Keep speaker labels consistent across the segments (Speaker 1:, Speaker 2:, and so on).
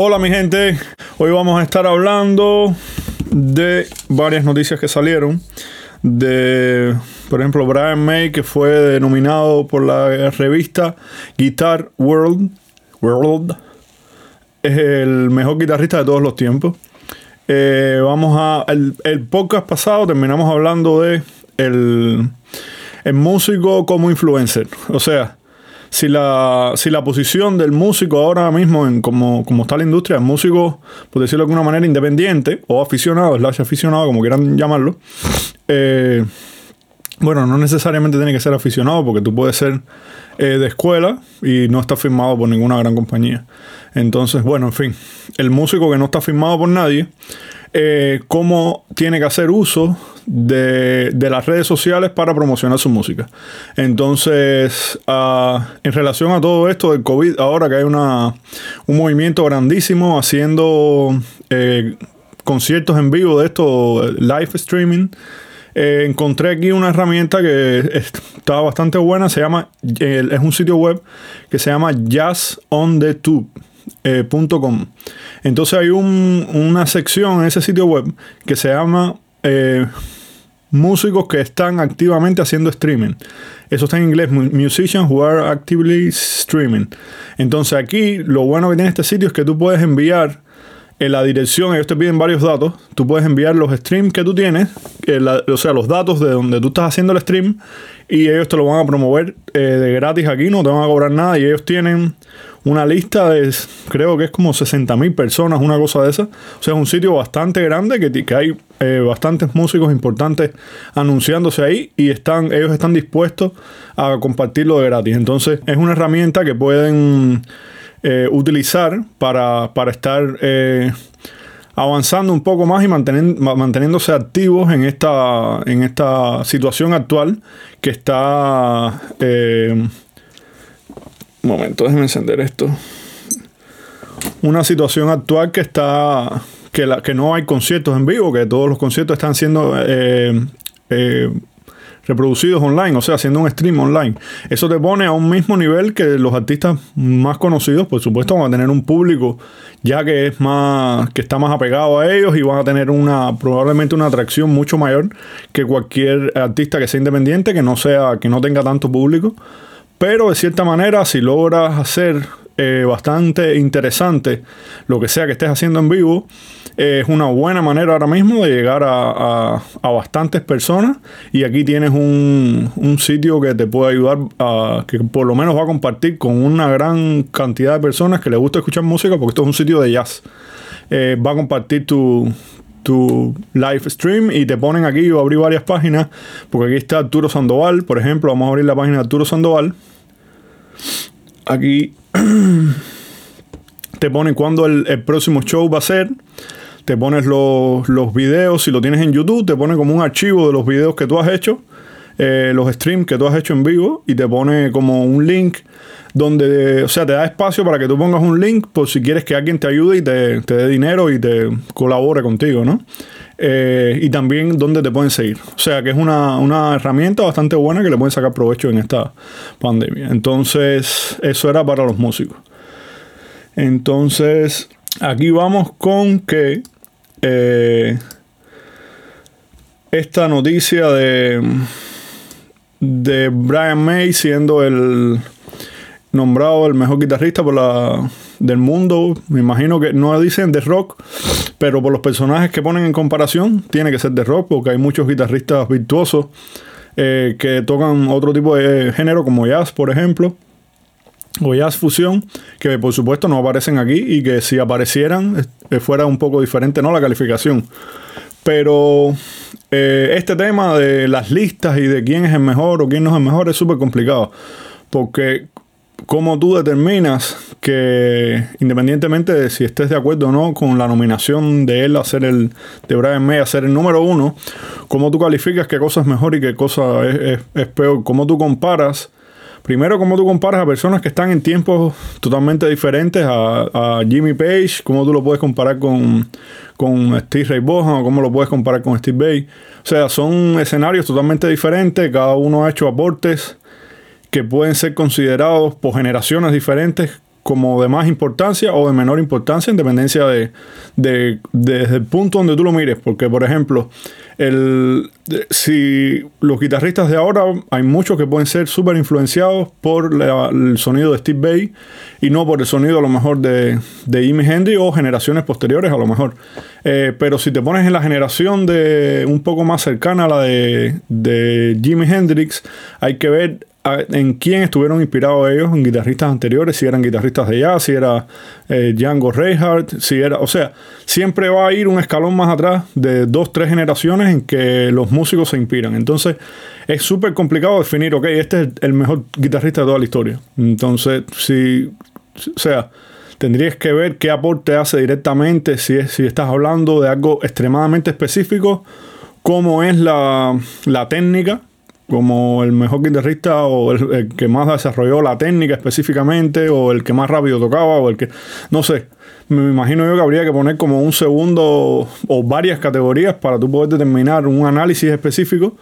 Speaker 1: Hola mi gente, hoy vamos a estar hablando de varias noticias que salieron. De, por ejemplo, Brian May, que fue nominado por la revista Guitar World. World. Es el mejor guitarrista de todos los tiempos. Eh, vamos a. El, el, podcast pasado terminamos hablando de el, el músico como influencer. O sea, si la, si la posición del músico ahora mismo, en como, como está la industria, el músico, por decirlo de alguna manera, independiente o aficionado, slash aficionado, como quieran llamarlo, eh, bueno, no necesariamente tiene que ser aficionado porque tú puedes ser eh, de escuela y no está firmado por ninguna gran compañía. Entonces, bueno, en fin, el músico que no está firmado por nadie, eh, cómo tiene que hacer uso de, las redes sociales para promocionar su música. Entonces, ah, en relación a todo esto del COVID, ahora que hay una, un movimiento grandísimo haciendo eh, conciertos en vivo de esto, live streaming. Eh, encontré aquí una herramienta que está bastante buena. Se llama, es un sitio web que se llama jazzonThetube.com. Eh, Entonces hay una sección en ese sitio web que se llama músicos que están activamente haciendo streaming. Eso está en inglés, musicians who are actively streaming. Entonces aquí lo bueno que tiene este sitio es que tú puedes enviar en la dirección, ellos te piden varios datos, tú puedes enviar los streams que tú tienes, o sea, los datos de donde tú estás haciendo el stream y ellos te lo van a promover eh, de gratis aquí, no te van a cobrar nada y ellos tienen una lista de, creo que es como 60 mil personas, una cosa de esa. O sea, es un sitio bastante grande que, que hay eh, bastantes músicos importantes anunciándose ahí y están, ellos están dispuestos a compartirlo de gratis. Entonces, es una herramienta que pueden eh, utilizar para, estar eh, avanzando un poco más y manteniéndose activos en esta, en esta situación actual que está... momento, déjenme encender esto. Una situación actual que está que, la, que no hay conciertos en vivo, que todos los conciertos están siendo eh, eh, reproducidos online, o sea, haciendo un stream online. Eso te pone a un mismo nivel que los artistas más conocidos, por supuesto, van a tener un público ya que es más, que está más apegado a ellos y van a tener una, probablemente una atracción mucho mayor que cualquier artista que sea independiente, que no sea, que no tenga tanto público. Pero de cierta manera, si logras hacer eh, bastante interesante lo que sea que estés haciendo en vivo. es una buena manera ahora mismo de llegar a, bastantes personas y aquí tienes un, sitio que te puede ayudar a que por lo menos va a compartir con una gran cantidad de personas que les gusta escuchar música porque esto es un sitio de jazz. Eh, va a compartir tu, tu live stream y te ponen aquí, yo abrí varias páginas, porque aquí está Arturo Sandoval, por ejemplo, vamos a abrir la página de Arturo Sandoval. Aquí te pone cuándo el, próximo show va a ser. Te pones los, videos, si lo tienes en YouTube, te pone como un archivo de los videos que tú has hecho, eh, los streams que tú has hecho en vivo, y te pone como un link donde, o sea, te da espacio para que tú pongas un link por si quieres que alguien te ayude y te, te dé dinero y te colabore contigo, ¿no? Eh, y también donde te pueden seguir. O sea que es una, una, herramienta bastante buena que le pueden sacar provecho en esta pandemia. Entonces, eso era para los músicos. Entonces, aquí vamos con que eh, esta noticia de, de Brian May siendo el nombrado el mejor guitarrista por la, del mundo. Me imagino que no dicen de rock, pero por los personajes que ponen en comparación, tiene que ser de rock, porque hay muchos guitarristas virtuosos eh, que tocan otro tipo de género, como jazz, por ejemplo, o jazz fusión, que por supuesto no aparecen aquí y que si aparecieran eh, fuera un poco diferente, ¿no? La calificación. Pero eh, este tema de las listas y de quién es el mejor o quién no es el mejor es súper complicado. Porque cómo tú determinas que, independientemente de si estés de acuerdo o no con la nominación de él a ser el, de Brian May a ser el número uno, cómo tú calificas qué cosa es mejor y qué cosa es, peor, cómo tú comparas. Primero, cómo tú comparas a personas que están en tiempos totalmente diferentes a, Jimmy Page, cómo tú lo puedes comparar con, con Steve Ray Vaughan o cómo lo puedes comparar con Steve Bay. O sea, son escenarios totalmente diferentes, cada uno ha hecho aportes que pueden ser considerados por generaciones diferentes como de más importancia o de menor importancia en dependencia de, de, desde el punto donde tú lo mires. Porque, por ejemplo, el, si los guitarristas de ahora, hay muchos que pueden ser súper influenciados por el sonido de Steve Bay y no por el sonido a lo mejor de, de Jimi Hendrix o generaciones posteriores a lo mejor. Eh, pero si te pones en la generación de un poco más cercana a la de, de Jimi Hendrix, hay que ver en quién estuvieron inspirados ellos en guitarristas anteriores, si eran guitarristas de jazz, si era eh, Django Reinhardt, si era, o sea, siempre va a ir un escalón más atrás de dos, tres generaciones en que los músicos se inspiran. Entonces, es súper complicado definir, ok, este es el mejor guitarrista de toda la historia. Entonces, si, o sea, tendrías que ver qué aporte hace directamente, si, es, si estás hablando de algo extremadamente específico, cómo es la, la técnica como el mejor guitarrista o el, que más desarrolló la técnica específicamente o el que más rápido tocaba o el que no sé me imagino yo que habría que poner como un segundo o varias categorías para tú poder determinar un análisis específico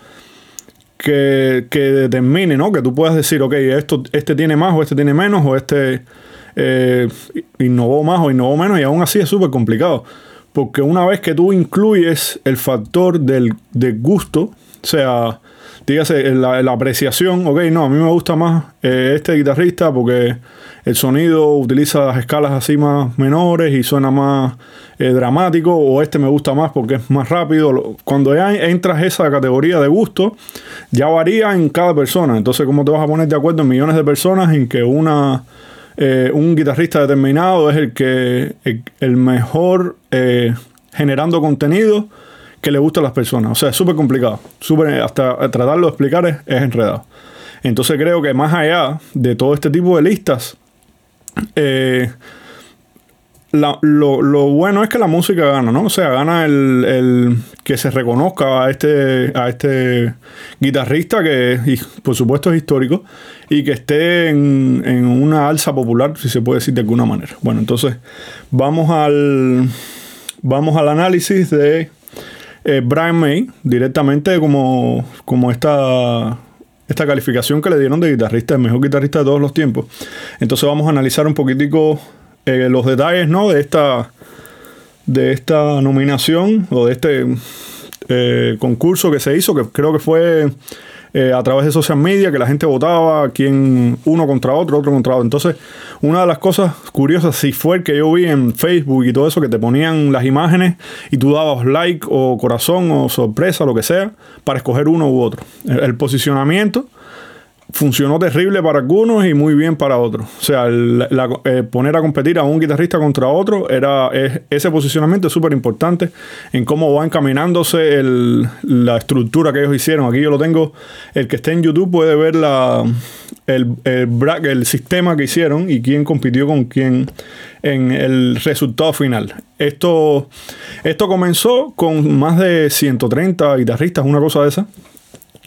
Speaker 1: que, que determine, ¿no? Que tú puedas decir, ok, esto, este tiene más o este tiene menos o este eh, innovó más o innovó menos y aún así es súper complicado. Porque una vez que tú incluyes el factor del, del gusto, o sea, dígase, la, apreciación, ok, no, a mí me gusta más eh, este guitarrista porque el sonido utiliza las escalas así más menores y suena más eh, dramático, o este me gusta más porque es más rápido. Cuando ya entras esa categoría de gusto, ya varía en cada persona. Entonces, ¿cómo te vas a poner de acuerdo en millones de personas en que una... Eh, un guitarrista determinado es el que el mejor generando contenido que le gusta a las personas. O sea, es súper complicado. Super, hasta tratarlo de explicar es, enredado. Entonces creo que más allá de todo este tipo de listas, eh, lo, bueno es que la música gana, ¿no? O sea, gana el, que se reconozca a este, a este guitarrista que, por supuesto, es histórico y que esté en, en, una alza popular, si se puede decir de alguna manera. Bueno, entonces vamos al, vamos al análisis de eh, Brian May, directamente como, como esta, esta calificación que le dieron de guitarrista, el mejor guitarrista de todos los tiempos. Entonces vamos a analizar un poquitico eh, los detalles ¿no? de, esta, de esta nominación o de este eh, concurso que se hizo, que creo que fue eh, a través de social media, que la gente votaba, quién uno contra otro, otro contra otro. Entonces, una de las cosas curiosas, si fue el que yo vi en Facebook y todo eso, que te ponían las imágenes y tú dabas like o corazón o sorpresa, lo que sea, para escoger uno u otro. el posicionamiento funcionó terrible para algunos y muy bien para otros. O sea, eh, poner a competir a un guitarrista contra otro era ese posicionamiento es súper importante en cómo va encaminándose la estructura que ellos hicieron. Aquí yo lo tengo, el que esté en YouTube puede ver la, el, el, sistema que hicieron y quién compitió con quién en el resultado final. Esto, esto comenzó con más de 130 guitarristas, una cosa de esa.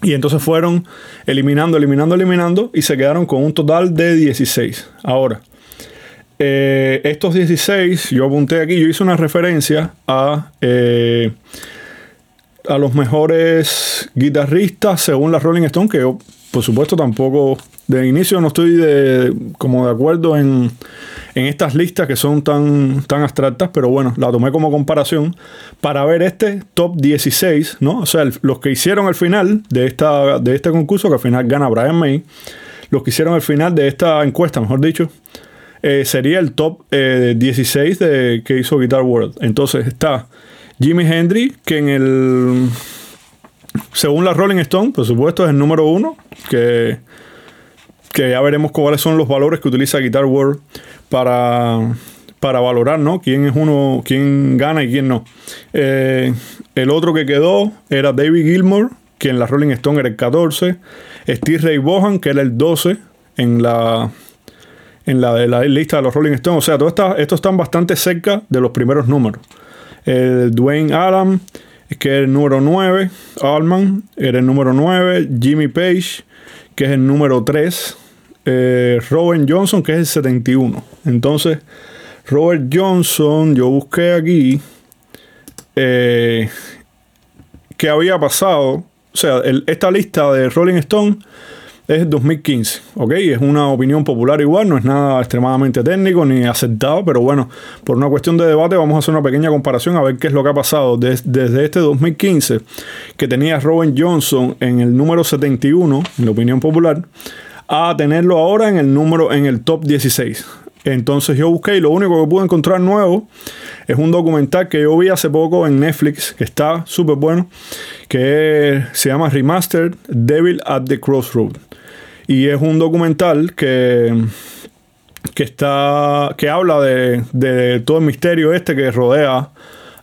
Speaker 1: Y entonces fueron eliminando, eliminando, eliminando y se quedaron con un total de 16. Ahora, eh, estos 16, yo apunté aquí, yo hice una referencia a, eh, a los mejores guitarristas según la Rolling Stone, que yo, por supuesto, tampoco de inicio no estoy de, como de acuerdo en, en estas listas que son tan, tan abstractas, pero bueno, la tomé como comparación para ver este top 16, ¿no? O sea, los que hicieron al final de, esta, de este concurso, que al final gana Brian May, los que hicieron al final de esta encuesta, mejor dicho, eh, sería el top 16 eh, de, que hizo Guitar World. Entonces está Jimi Hendrix, que en el. Según la Rolling Stone, por supuesto, es el número uno, que, que ya veremos cuáles son los valores que utiliza Guitar World para, para valorar, ¿no? Quién es uno, quién gana y quién no. Eh, el otro que quedó era David Gilmour, que en la Rolling Stone era el 14. Steve Ray Bohan, que era el 12 en la, en la, de la lista de los Rolling Stones. O sea, todo estos están bastante cerca de los primeros números. El Dwayne Adam, que es el número 9. Allman era el número 9. Jimmy Page, que es el número 3 eh, Robert Johnson, que es el 71. Entonces, Robert Johnson, yo busqué aquí eh, qué había pasado. O sea, esta lista de Rolling Stone es 2015, ¿ok? Es una opinión popular igual, no es nada extremadamente técnico ni aceptado, pero bueno, por una cuestión de debate vamos a hacer una pequeña comparación a ver qué es lo que ha pasado desde este 2015, que tenía Robin Johnson en el número 71, en la opinión popular, a tenerlo ahora en el número, en el top 16. Entonces yo busqué y lo único que pude encontrar nuevo es un documental que yo vi hace poco en Netflix, que está súper bueno, que se llama Remastered Devil at the Crossroad. Y es un documental que, que, está, que habla de, todo el misterio este que rodea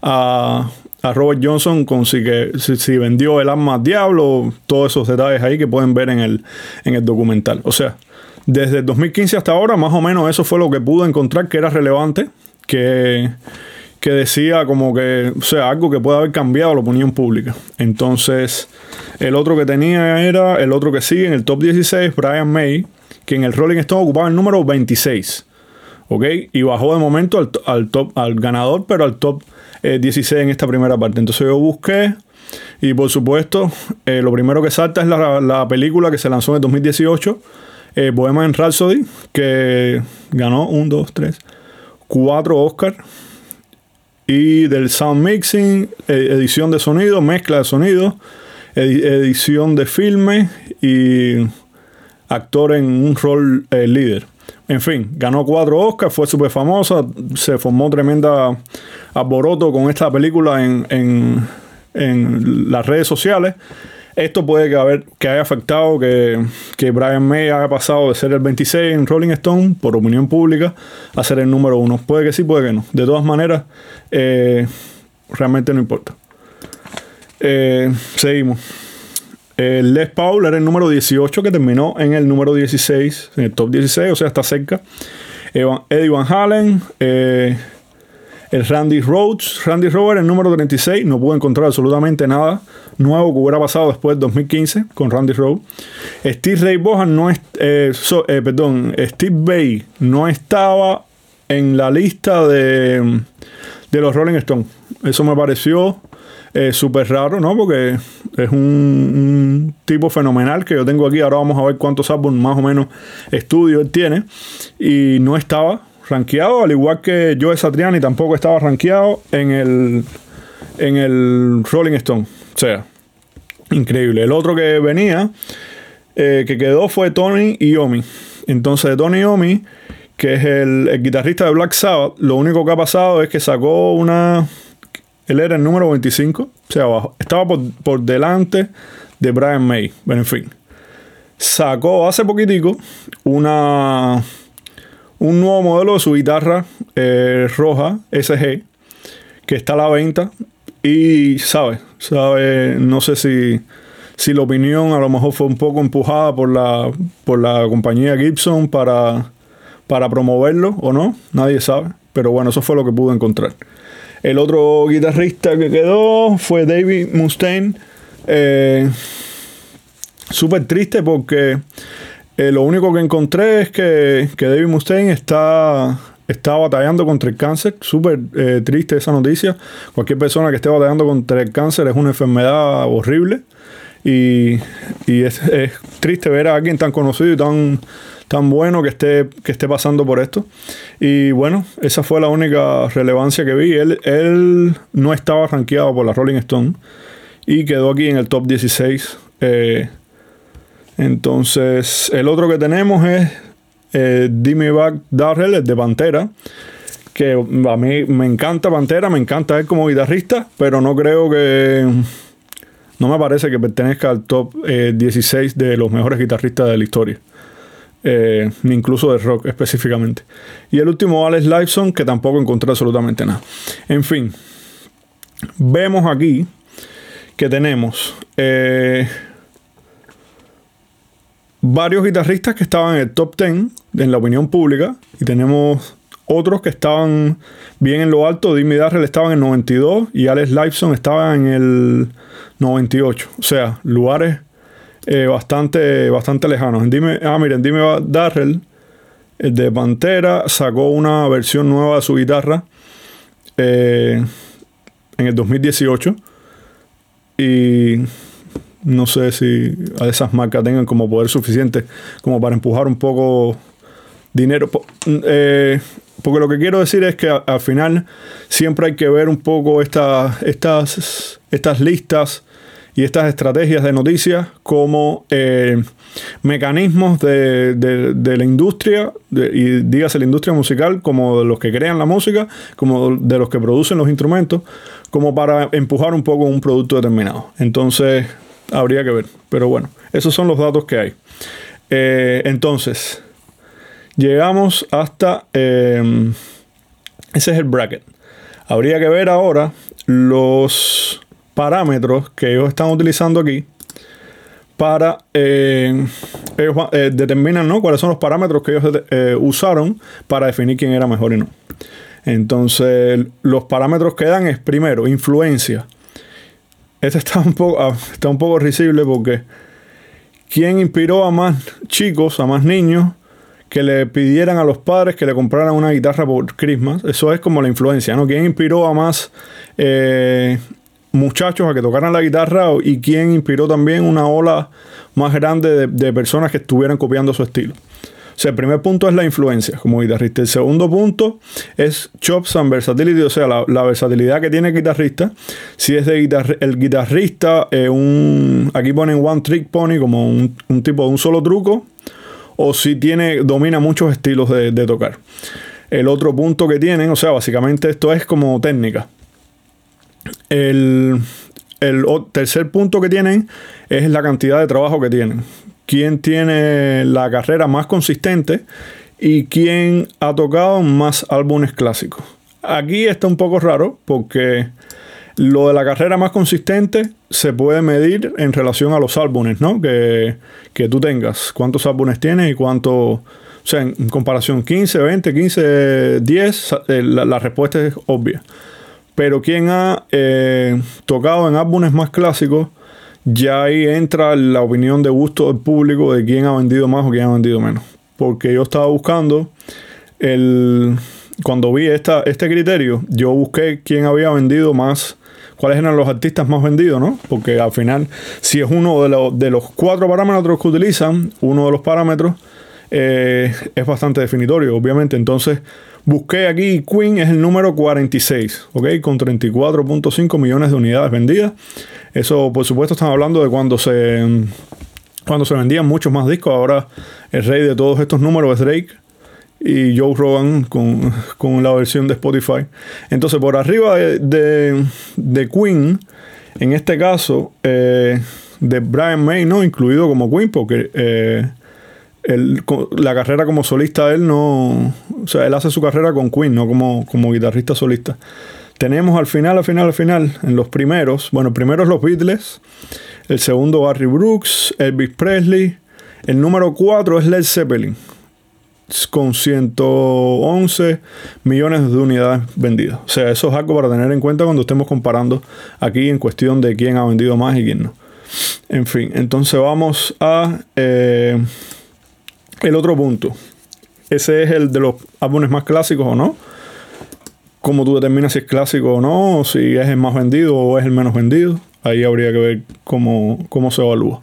Speaker 1: a, Robert Johnson con si, que, si, vendió el arma al diablo, todos esos detalles ahí que pueden ver en el, en el documental. O sea, desde el 2015 hasta ahora, más o menos eso fue lo que pude encontrar que era relevante, que, que decía como que, o sea, algo que puede haber cambiado la opinión pública. Entonces, el otro que tenía era, el otro que sigue en el top 16, Brian May, que en el Rolling Stone ocupaba el número 26. ¿Ok? Y bajó de momento al, top, al ganador, pero al top 16 eh, en esta primera parte. Entonces yo busqué y por supuesto, eh, lo primero que salta es la, la, película que se lanzó en el 2018, eh, Bohemian Rhapsody, que ganó un, dos, tres, cuatro Oscars y del sound mixing, e-, edición de sonido, mezcla de sonido, edición de filme y actor en un rol eh, líder. En fin, ganó cuatro Oscars, fue súper famosa, se formó tremenda alboroto con esta película en, en, en las redes sociales. Esto puede que, haber, que haya afectado que, que, Brian May haya pasado de ser el 26 en Rolling Stone, por opinión pública, a ser el número uno. Puede que sí, puede que no. De todas maneras, eh, realmente no importa. Eh, seguimos. Les Paul era el número 18 que terminó en el número 16, en el top 16, o sea, está cerca. Eddie Van Halen. Eh, el Randy Rhodes, Randy Rover, el número 36, no pude encontrar absolutamente nada nuevo que hubiera pasado después del 2015 con Randy Rhodes. Steve Ray Bohan no es, eh, eh, perdón, Steve Bay no estaba en la lista de, de los Rolling Stones. Eso me pareció eh, súper raro, ¿no? Porque es un, un, tipo fenomenal que yo tengo aquí. Ahora vamos a ver cuántos álbumes más o menos estudio él tiene. Y no estaba rankeado, al igual que Joe Satriani tampoco estaba rankeado en el, en el Rolling Stone. O sea, increíble. El otro que venía, eh, que quedó fue Tony Iommi. Entonces, Tony Iommi, que es el, guitarrista de Black Sabbath, lo único que ha pasado es que sacó una. Él era el número 25, o sea, abajo. Estaba por, por delante de Brian May. Bueno, en fin. Sacó hace poquitico una un nuevo modelo de su guitarra eh, roja SG que está a la venta. Y sabe, sabe, no sé si, si la opinión a lo mejor fue un poco empujada por la, por la compañía Gibson para, para promoverlo o no, nadie sabe, pero bueno, eso fue lo que pude encontrar. El otro guitarrista que quedó fue David Mustaine. Eh, Súper triste porque eh, lo único que encontré es que, que David Mustaine está, está batallando contra el cáncer. Súper eh, triste esa noticia. Cualquier persona que esté batallando contra el cáncer es una enfermedad horrible. Y, y es, triste ver a alguien tan conocido y tan, tan bueno que esté, que esté pasando por esto. Y bueno, esa fue la única relevancia que vi. Él, él no estaba rankeado por la Rolling Stone y quedó aquí en el top 16. Eh, entonces, el otro que tenemos es eh, Back Darrell, el de Pantera. Que a mí me encanta Pantera, me encanta él como guitarrista, pero no creo que. No me parece que pertenezca al top 16 eh, de los mejores guitarristas de la historia. Eh, ni incluso de rock específicamente. Y el último, Alex Lifeson, que tampoco encontré absolutamente nada. En fin, vemos aquí que tenemos. Eh, varios guitarristas que estaban en el top 10 en la opinión pública y tenemos otros que estaban bien en lo alto. Dimmy Darrell estaba en el 92 y Alex Lifeson estaba en el 98. O sea, lugares eh, bastante, bastante lejanos. ah, miren, Dimmy Darrell, el de Pantera, sacó una versión nueva de su guitarra eh, en el 2018. Y no sé si a esas marcas tengan como poder suficiente como para empujar un poco dinero. Eh, porque lo que quiero decir es que al final siempre hay que ver un poco estas, estas listas y estas estrategias de noticias como eh, mecanismos de, la industria, y dígase la industria musical, como de los que crean la música, como de los que producen los instrumentos, como para empujar un poco un producto determinado. Entonces, habría que ver. Pero bueno, esos son los datos que hay. Eh, entonces, llegamos hasta... Eh, ese es el bracket. Habría que ver ahora los parámetros que ellos están utilizando aquí para eh, ellos eh, determinan ¿no? cuáles son los parámetros que ellos eh, usaron para definir quién era mejor y no. Entonces, los parámetros que dan es primero, influencia. Este está un poco, ah, está un poco risible porque ¿quién inspiró a más chicos, a más niños que le pidieran a los padres que le compraran una guitarra por Christmas? Eso es como la influencia, ¿no? ¿Quién inspiró a más muchachos a que tocaran la guitarra y quien inspiró también una ola más grande de, personas que estuvieran copiando su estilo. Sea, el primer punto es la influencia como guitarrista. El segundo punto es chops and versatility, o sea, la, versatilidad que tiene el guitarrista. Si es de el guitarrista, eh, un, aquí ponen one trick pony como un, tipo de un solo truco, o si tiene, domina muchos estilos de, de tocar. El otro punto que tienen, o sea, básicamente esto es como técnica. El, tercer punto que tienen es la cantidad de trabajo que tienen. ¿Quién tiene la carrera más consistente y quién ha tocado más álbumes clásicos? Aquí está un poco raro porque lo de la carrera más consistente se puede medir en relación a los álbumes, ¿no? Que, tú tengas. ¿Cuántos álbumes tienes y cuánto... O sea, en comparación 15, 20, 15, 10, la respuesta es obvia. Pero quien ha eh, tocado en álbumes más clásicos, ya ahí entra la opinión de gusto del público de quién ha vendido más o quién ha vendido menos. Porque yo estaba buscando el. Cuando vi esta, este criterio, yo busqué quién había vendido más, cuáles eran los artistas más vendidos, ¿no? Porque al final, si es uno de, de los cuatro parámetros que utilizan, uno de los parámetros eh, es bastante definitorio, obviamente. Entonces, busqué aquí Queen es el número 46, ¿ok? Con 34.5 millones de unidades vendidas. Eso, por supuesto, estamos hablando de cuando se, cuando se vendían muchos más discos. Ahora, el rey de todos estos números es Drake y Joe Rogan con, la versión de Spotify. Entonces, por arriba de, de, Queen, en este caso, eh, de Brian May, ¿no? Incluido como Queen, porque eh, la carrera como solista él no. O sea, él hace su carrera con Queen, no como, como guitarrista solista. Tenemos al final, al final, al final, en los primeros, bueno, primero los Beatles, el segundo Barry Brooks, Elvis Presley, el número 4 es Led Zeppelin, con 111 millones de unidades vendidas. O sea, eso es algo para tener en cuenta cuando estemos comparando aquí en cuestión de quién ha vendido más y quién no. En fin, entonces vamos a... Eh, el otro punto, ese es el de los álbumes más clásicos o no. Cómo tú determinas si es clásico o no, si es el más vendido o es el menos vendido. Ahí habría que ver cómo, cómo se evalúa.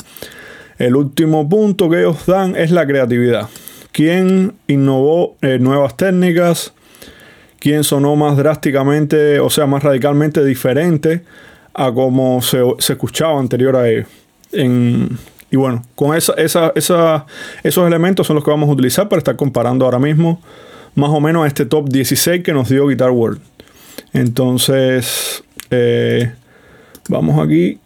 Speaker 1: El último punto que ellos dan es la creatividad. ¿Quién innovó eh, nuevas técnicas? ¿Quién sonó más drásticamente, o sea, más radicalmente diferente a cómo se, escuchaba anterior a ellos? En, y bueno, con esa, esos elementos son los que vamos a utilizar para estar comparando ahora mismo más o menos a este top 16 que nos dio Guitar World. Entonces, eh, vamos aquí.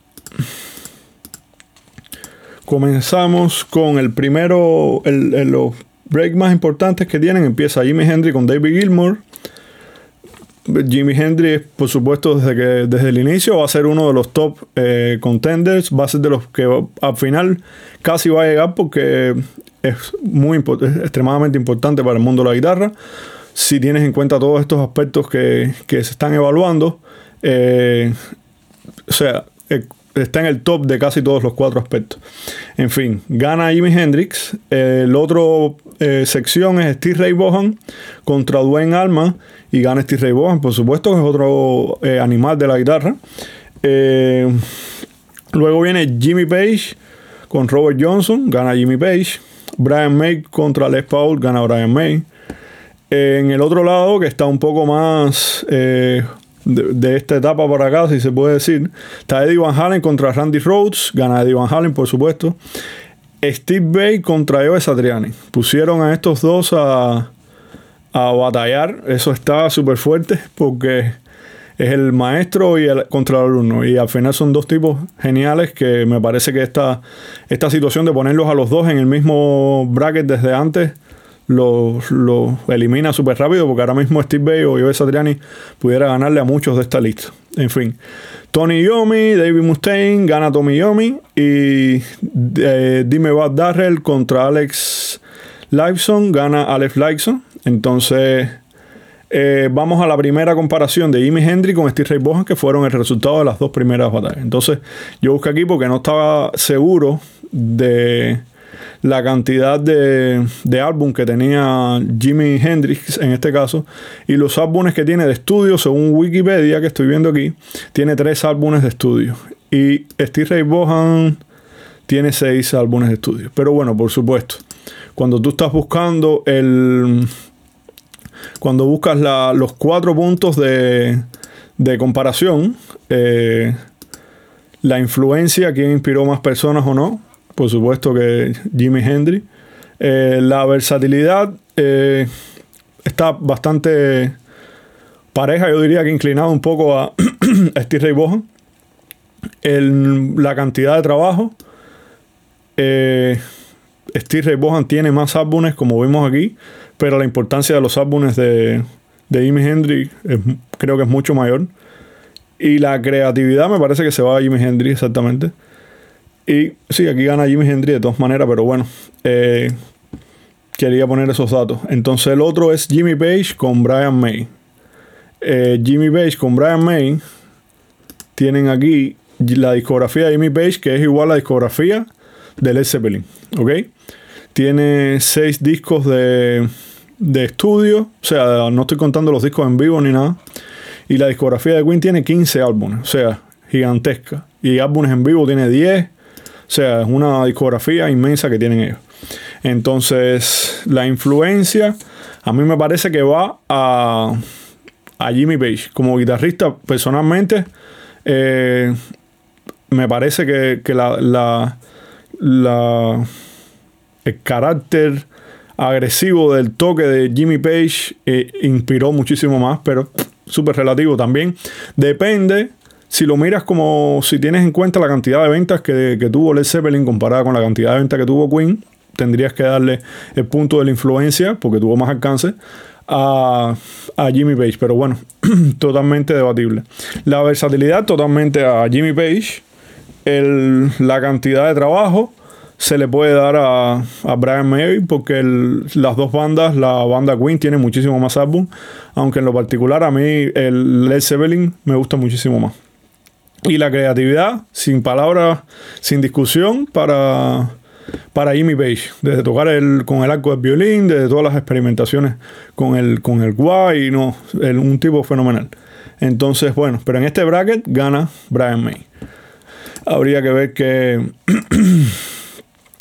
Speaker 1: Comenzamos con el primero, el, los breaks más importantes que tienen. Empieza Jimi Hendrix con David Gilmour. Jimi Hendrix, por supuesto, desde que desde el inicio va a ser uno de los top eh, contenders, va a ser de los que al final casi va a llegar porque es muy extremadamente importante para el mundo de la guitarra. Si tienes en cuenta todos estos aspectos que, se están evaluando, eh, o sea, eh, está en el top de casi todos los cuatro aspectos. En fin, gana Jimi Hendrix. el otro sección es Steve Ray Vaughan contra Dwayne Alma y gana Steve Ray Vaughan, por supuesto, que es otro eh, animal de la guitarra. Eh, Luego viene Jimmy Page con Robert Johnson, gana Jimmy Page. Brian May contra Les Paul, gana Brian May. En el otro lado, que está un poco más eh, de, esta etapa para acá, si se puede decir, está Eddie Van Halen contra Randy Rhodes, gana Eddie Van Halen, por supuesto. Steve Bay contra Joe Satriani. Pusieron a estos dos a, a batallar. Eso está súper fuerte porque es el maestro y el contra el alumno. Y al final son dos tipos geniales que me parece que esta, esta situación de ponerlos a los dos en el mismo bracket desde antes lo, elimina súper rápido porque ahora mismo Steve Bay o Joe Satriani pudiera ganarle a muchos de esta lista. En fin, Tony Yomi, David Mustaine gana Tommy Yomi y eh, Dime Bad Darrell contra Alex Lifeson gana Alex Lifeson. Entonces eh, vamos a la primera comparación de Jimi Hendrix con Steve Ray Vaughan, que fueron el resultado de las dos primeras batallas. Entonces, yo busqué aquí porque no estaba seguro de la cantidad de, de álbum que tenía Jimi Hendrix en este caso. Y los álbumes que tiene de estudio según Wikipedia que estoy viendo aquí tiene tres álbumes de estudio. Y Steve Ray Vaughan tiene seis álbumes de estudio. Pero bueno por supuesto cuando tú estás buscando el cuando buscas los cuatro puntos de, comparación, eh, la influencia, quién inspiró más personas o no, por supuesto que Jimi Hendrix. Eh, la versatilidad eh, está bastante pareja, yo diría que inclinado un poco a Steve Ray Vaughan. la cantidad de trabajo. Steve Ray Vaughan tiene más álbumes, como vimos aquí, pero la importancia de los álbumes de, de Jimi Hendrix creo que es mucho mayor. Y la creatividad me parece que se va a Jimi Hendrix exactamente. Y sí, aquí gana Jimi Hendrix de todas maneras, pero bueno, eh, quería poner esos datos. Entonces el otro es Jimmy Page con Brian May. Eh, Jimmy Page con Brian May tienen aquí la discografía de Jimmy Page, que es igual a la discografía de Led Zeppelin. ¿Ok? Tiene seis discos de, de estudio, o sea, no estoy contando los discos en vivo ni nada. Y la discografía de Queen tiene 15 álbumes, o sea, gigantesca. Y álbumes en vivo tiene 10, o sea, es una discografía inmensa que tienen ellos. Entonces, la influencia a mí me parece que va a, a Jimmy Page. Como guitarrista, personalmente, eh, me parece que, que la, la, la, el carácter agresivo del toque de Jimmy Page eh, inspiró muchísimo más, pero súper relativo también. Depende si lo miras como si tienes en cuenta la cantidad de ventas que, tuvo Led Zeppelin comparada con la cantidad de ventas que tuvo Queen, tendrías que darle el punto de la influencia, porque tuvo más alcance, a, Jimmy Page. Pero bueno, totalmente debatible. La versatilidad, totalmente a Jimmy Page. La cantidad de trabajo se le puede dar a, Brian May porque las dos bandas, la banda Queen tiene muchísimo más álbum, aunque en lo particular a mí el Led Zeppelin me gusta muchísimo más. Y la creatividad, sin palabras, sin discusión, para, para Jimmy Page. Desde tocar el, con el arco del violín, desde todas las experimentaciones con el, con el guay, no, un tipo fenomenal. Entonces, bueno, pero en este bracket gana Brian May. Habría que ver que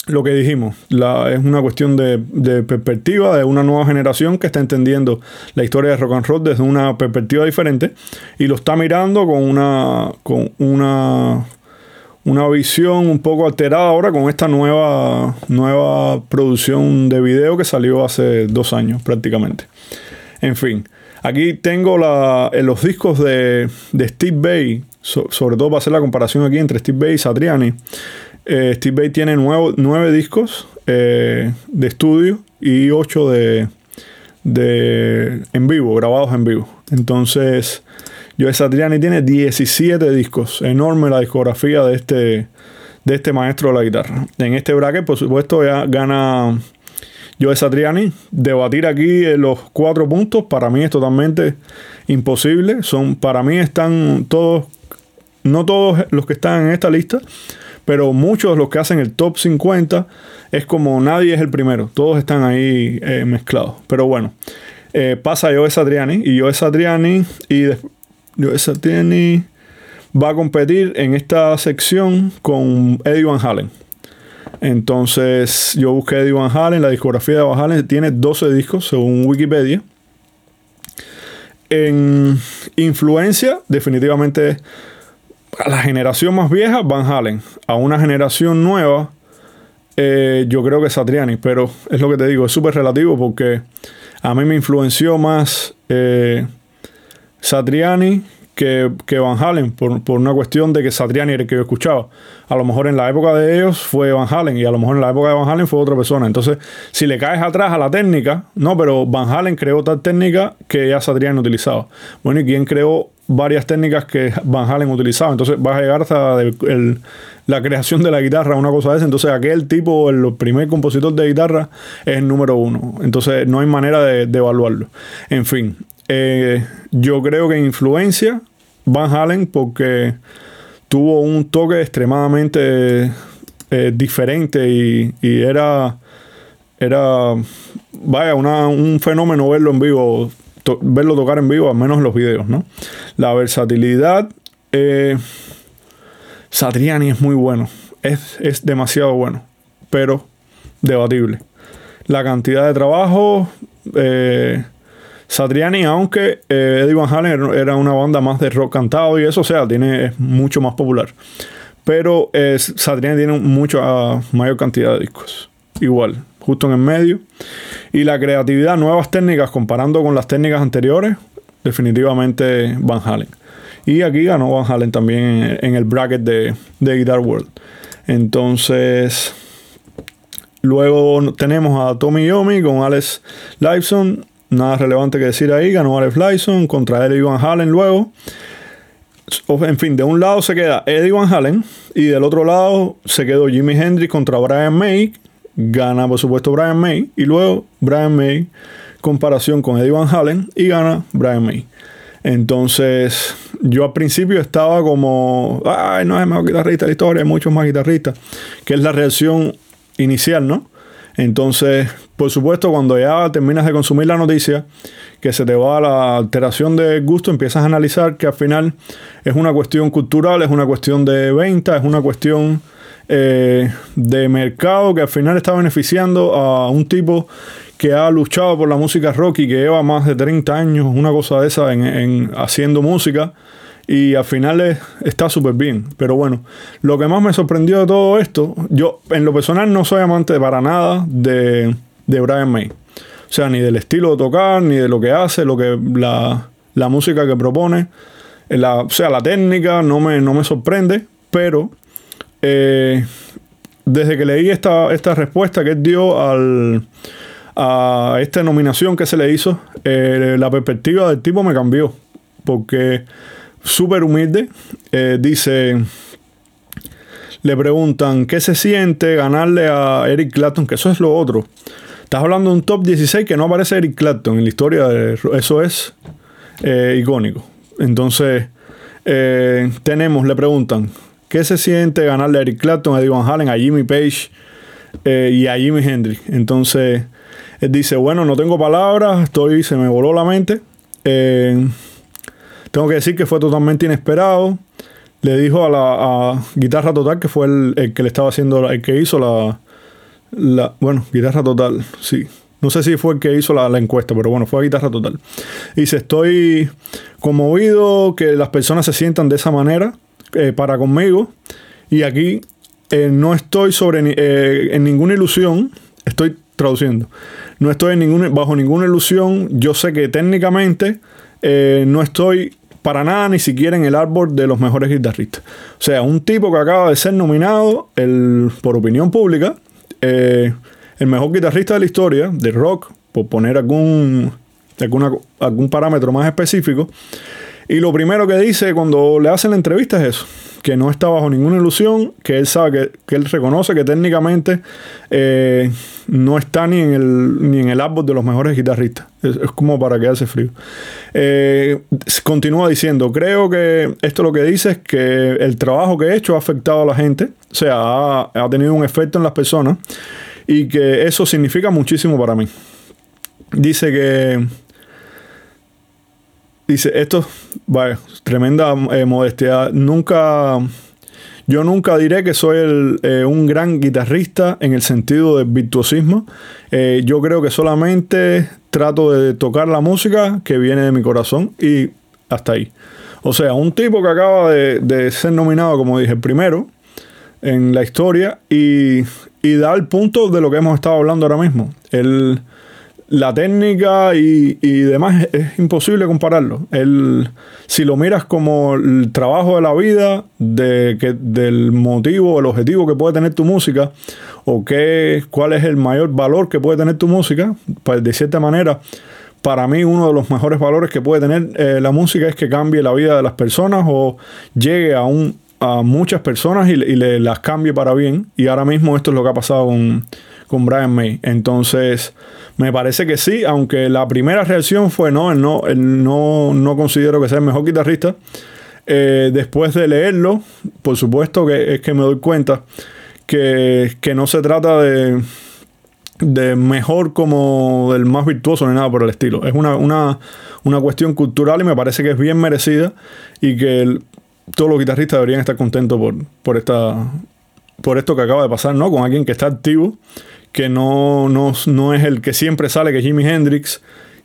Speaker 1: lo que dijimos, es una cuestión de, perspectiva de una nueva generación que está entendiendo la historia de rock and roll desde una perspectiva diferente y lo está mirando con una, con una, una visión un poco alterada ahora con esta nueva, nueva producción de video que salió hace dos años prácticamente. En fin, aquí tengo la, los discos de, Steve Bay, sobre todo para hacer la comparación aquí entre Steve Bay y Satriani. Eh, Steve Bay tiene nueve discos eh, de estudio y ocho de, de en vivo, grabados en vivo. Entonces, Joe Satriani tiene 17 discos. Enorme la discografía de este, de este maestro de la guitarra. En este bracket, por supuesto, ya gana Joe Satriani. Debatir aquí los cuatro puntos para mí es totalmente imposible. Son, para mí están todos, no todos los que están en esta lista, pero muchos de los que hacen el top 50 es como nadie es el primero, todos están ahí eh, mezclados. Pero bueno, eh, pasa Joe Satriani y Joe Satriani y Joe Satriani va a competir en esta sección con Eddie Van Halen. Entonces yo busqué Eddie Van Halen, la discografía de Van Halen tiene 12 discos según Wikipedia. En influencia, definitivamente a la generación más vieja, Van Halen. A una generación nueva, eh, yo creo que Satriani, pero es lo que te digo, es súper relativo porque a mí me influenció más eh, Satriani que, Van Halen, por, una cuestión de que Satriani era el que yo escuchaba. A lo mejor en la época de ellos fue Van Halen y a lo mejor en la época de Van Halen fue otra persona. Entonces, si le caes atrás a la técnica, no, pero Van Halen creó tal técnica que ya Satriani utilizaba. Bueno, ¿y quién creó varias técnicas que Van Halen utilizaba? Entonces, vas a llegar hasta la creación de la guitarra, una cosa de esa. Entonces, aquel tipo, el primer compositor de guitarra, es el número uno. Entonces, no hay manera de evaluarlo. En fin, eh, yo creo que influencia Van Halen porque tuvo un toque extremadamente eh, diferente y, era, era, vaya, un fenómeno verlo en vivo, verlo tocar en vivo, al menos en los videos, ¿no? La versatilidad, eh, Satriani es muy bueno, es, es demasiado bueno, pero debatible. La cantidad de trabajo, eh, Satriani, aunque eh, Eddie Van Halen era una banda más de rock cantado y eso, o sea, tiene, es mucho más popular. Pero eh, Satriani tiene mucho ah, mayor cantidad de discos. Igual, justo en el medio. Y la creatividad, nuevas técnicas comparando con las técnicas anteriores, definitivamente Van Halen. Y aquí ganó Van Halen también en, el bracket de, de Guitar World. Entonces, luego tenemos a Tommy Yomi con Alex Lifeson Nada relevante que decir ahí. Ganó Alex Lyson contra Eddie Van Halen luego. En fin, de un lado se queda Eddie Van Halen y del otro lado se quedó Jimi Hendrix contra Brian May. Gana, por supuesto, Brian May. Y luego Brian May, comparación con Eddie Van Halen, y gana Brian May. Entonces, yo al principio estaba como, ay, no es el mejor guitarrista de la historia, hay muchos más guitarristas, que es la reacción inicial, ¿no? Entonces, por supuesto, cuando ya terminas de consumir la noticia, que se te va la alteración de gusto, empiezas a analizar que al final es una cuestión cultural, es una cuestión de venta, es una cuestión eh, de mercado que al final está beneficiando a un tipo que ha luchado por la música rock y que lleva más de 30 años, una cosa de esa, en haciendo música y al final está súper bien. Pero bueno, lo que más me sorprendió de todo esto, yo en lo personal no soy amante para nada de, de Brian May. O sea, ni del estilo de tocar, ni de lo que hace, lo que la, la música que propone. O sea, la técnica no me, no me sorprende, pero eh, desde que leí esta, esta respuesta que dio al, a esta nominación que se le hizo, eh, la perspectiva del tipo me cambió. Porque súper humilde. Eh, dice, le preguntan, ¿qué se siente ganarle a Eric Clapton? Que eso es lo otro. Estás hablando de un top 16 que no aparece Eric Clapton en la historia. De, eso es eh, icónico. Entonces, eh, tenemos, le preguntan, ¿qué se siente ganarle a Eric Clapton, a Eddie Van Halen, a Jimmy Page y a Jimi Hendrix? Entonces, él dice, bueno, no tengo palabras, estoy, se me voló la mente. Tengo que decir que fue totalmente inesperado. Le dijo a la Guitarra Total, que fue el, que le estaba haciendo, el que hizo la, la. Bueno, Guitarra Total, sí. No sé si fue el que hizo la, encuesta, pero bueno, fue Guitarra Total. Dice: Estoy conmovido que las personas se sientan de esa manera eh, para conmigo. Y aquí eh, no estoy sobre eh, en ninguna ilusión. Estoy traduciendo. No estoy bajo ninguna ilusión. Yo sé que técnicamente no estoy para nada ni siquiera en el árbol de los mejores guitarristas. O sea, un tipo que acaba de ser nominado el, por opinión pública, eh, el mejor guitarrista de la historia de rock, por poner algún, algún parámetro más específico. Y lo primero que dice cuando le hacen la entrevista es eso, que no está bajo ninguna ilusión, que él sabe, que, él reconoce que técnicamente eh, no está ni en, el, ni en el árbol de los mejores guitarristas. Es, como para quedarse frío. Eh, continúa diciendo, creo que esto lo que dice es que el trabajo que he hecho ha afectado a la gente, o sea, ha, ha tenido un efecto en las personas y que eso significa muchísimo para mí. Dice que dice, esto, vaya, tremenda eh, modestia. Nunca, yo nunca diré que soy eh, un gran guitarrista en el sentido de virtuosismo. Eh, yo creo que solamente trato de tocar la música que viene de mi corazón y hasta ahí. O sea, un tipo que acaba de, ser nominado, como dije, primero en la historia y, y da el punto de lo que hemos estado hablando ahora mismo. El la técnica y, demás es, imposible compararlo. El, si lo miras como el trabajo de la vida, de, que, del motivo, el objetivo que puede tener tu música, o qué, cuál es el mayor valor que puede tener tu música, pues de cierta manera, para mí uno de los mejores valores que puede tener eh, la música es que cambie la vida de las personas o llegue a, un, a muchas personas y, y le, las cambie para bien. Y ahora mismo esto es lo que ha pasado con, con Brian May. Entonces me parece que sí, aunque la primera reacción fue no, él no, no, no considero que sea el mejor guitarrista. Eh, después de leerlo, por supuesto que es que me doy cuenta que, no se trata de, de mejor como del más virtuoso ni nada por el estilo. Es una, una, cuestión cultural y me parece que es bien merecida y que todos los guitarristas deberían estar contentos por, por, esta, por esto que acaba de pasar, ¿no? Con alguien que está activo que no, no, es el que siempre sale, que Jimi Hendrix,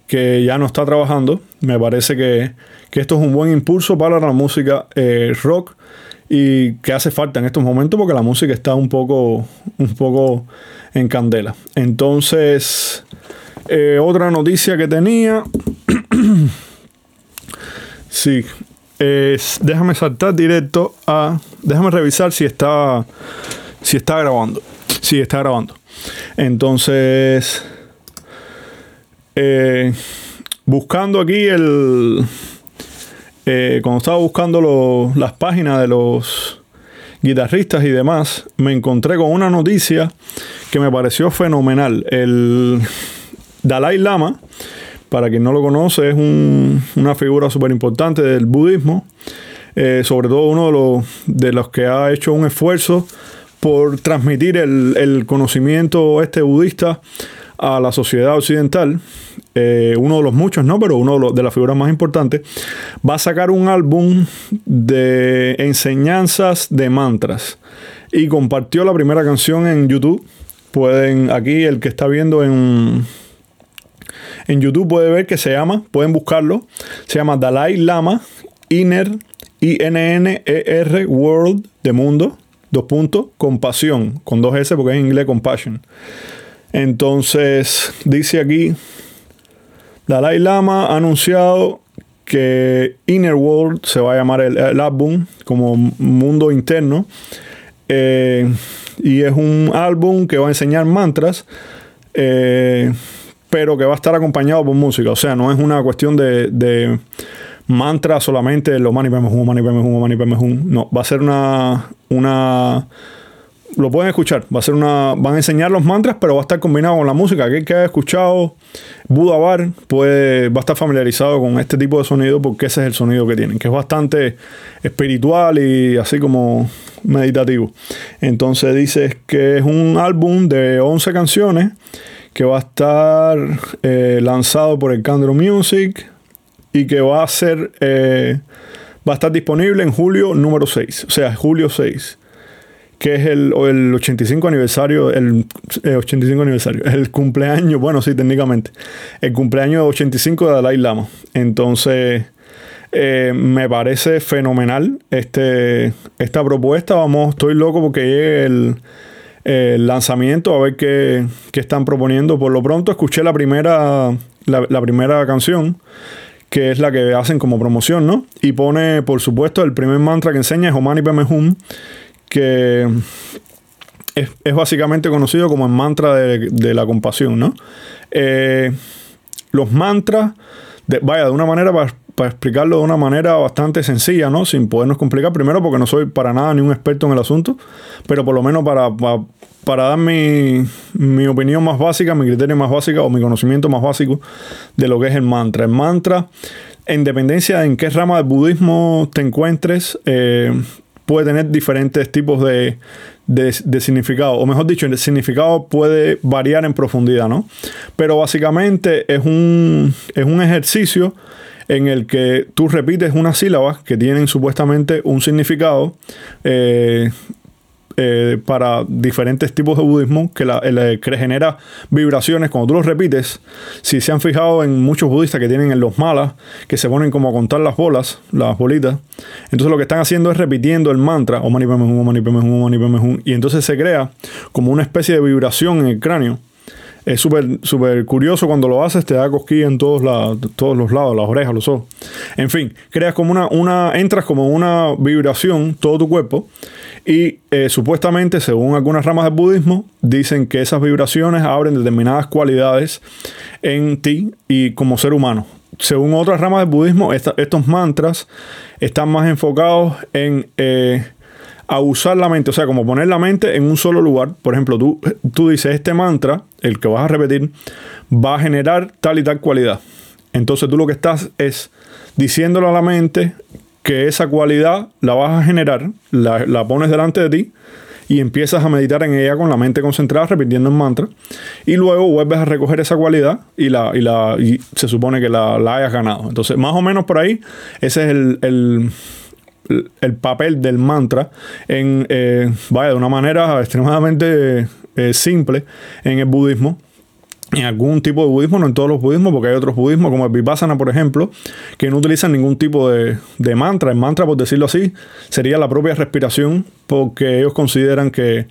Speaker 1: que ya no está trabajando. Me parece que, esto es un buen impulso para la música eh, rock y que hace falta en estos momentos porque la música está un poco, un poco en candela. Entonces, eh, otra noticia que tenía. sí, déjame saltar directo a. Déjame revisar si está, si está grabando. Sí, está grabando. Entonces, eh, buscando aquí el... Eh, cuando estaba buscando las páginas de los guitarristas y demás, me encontré con una noticia que me pareció fenomenal. El Dalai Lama, para quien no lo conoce, es una figura súper importante del budismo. Eh, sobre todo uno de los, de los que ha hecho un esfuerzo por transmitir el, conocimiento este budista a la sociedad occidental, eh, uno de los muchos, no, pero uno de, las figuras más importantes, va a sacar un álbum de enseñanzas de mantras. Y compartió la primera canción en YouTube. Pueden, aquí el que está viendo en, en YouTube puede ver que se llama, pueden buscarlo, se llama Dalai Lama Inner, I-N-N-E-R World de mundo dos puntos, compasión, con dos S porque es en inglés compassion. Entonces, dice aquí, Dalai Lama ha anunciado que Inner World se va a llamar el, álbum como mundo interno. Eh, y es un álbum que va a enseñar mantras, eh, pero que va a estar acompañado por música. O sea, no es una cuestión de mantra solamente lo mani peme mani peme mani. No, va a ser una, una lo pueden escuchar. Va a ser una. Van a enseñar los mantras, pero va a estar combinado con la música. Aquel que haya escuchado Buda Bar puede, va a estar familiarizado con este tipo de sonido porque ese es el sonido que tienen, que es bastante espiritual y así como meditativo. Entonces dice que es un álbum de 11 canciones que va a estar eh, lanzado por el Candro Music y que va a ser eh, va a estar disponible en julio número 6, o sea, julio 6, que es el, el 85 aniversario, el 85 eh, aniversario, el cumpleaños, bueno, sí, técnicamente, el cumpleaños 85 de Dalai Lama. Entonces, eh, me parece fenomenal este, esta propuesta. Vamos, estoy loco porque llegue el, lanzamiento, a ver qué, qué, están proponiendo. Por lo pronto, escuché la primera, la primera canción que es la que hacen como promoción, ¿no? Y pone, por supuesto, el primer mantra que enseña es Omani Peme Hum, que es, básicamente conocido como el mantra de, la compasión, ¿no? Eh, los mantras, vaya, de una manera para, explicarlo de una manera bastante sencilla, ¿no? Sin podernos complicar, primero porque no soy para nada ni un experto en el asunto, pero por lo menos para, para dar mi, opinión más básica, mi criterio más básico o mi conocimiento más básico de lo que es el mantra. El mantra, en dependencia de en qué rama del budismo te encuentres, eh, puede tener diferentes tipos de, significado, o mejor dicho, el significado puede variar en profundidad, ¿no? Pero básicamente es un, es un ejercicio en el que tú repites unas sílabas que tienen supuestamente un significado eh, eh, para diferentes tipos de budismo que, la, que genera vibraciones cuando tú los repites. Si se han fijado en muchos budistas que tienen en los malas, que se ponen como a contar las bolas, las bolitas, entonces lo que están haciendo es repitiendo el mantra, Om Mani Padme Hum, Om Mani Padme Hum, Om Mani Padme Hum, y entonces se crea como una especie de vibración en el cráneo es súper súper curioso cuando lo haces, te da cosquilla en todos, todos los lados, las orejas, los ojos. En fin, creas como una, una, entras como una vibración todo tu cuerpo y eh, supuestamente, según algunas ramas del budismo, dicen que esas vibraciones abren determinadas cualidades en ti y como ser humano. Según otras ramas del budismo, estos mantras están más enfocados en... Eh, a usar la mente, o sea, como poner la mente en un solo lugar. Por ejemplo, tú, tú dices, este mantra, el que vas a repetir, va a generar tal y tal cualidad. Entonces tú lo que estás es diciéndole a la mente que esa cualidad la vas a generar, la, pones delante de ti y empiezas a meditar en ella con la mente concentrada, repitiendo el mantra. Y luego vuelves a recoger esa cualidad y, la, y, la, y se supone que la, hayas ganado. Entonces, más o menos por ahí, ese es el el papel del mantra en, eh, vaya, de una manera extremadamente eh, simple en el budismo. En algún tipo de budismo, no en todos los budismos, porque hay otros budismos, como el Vipassana, por ejemplo, que no utilizan ningún tipo de, de mantra. El mantra, por decirlo así, sería la propia respiración, porque ellos consideran que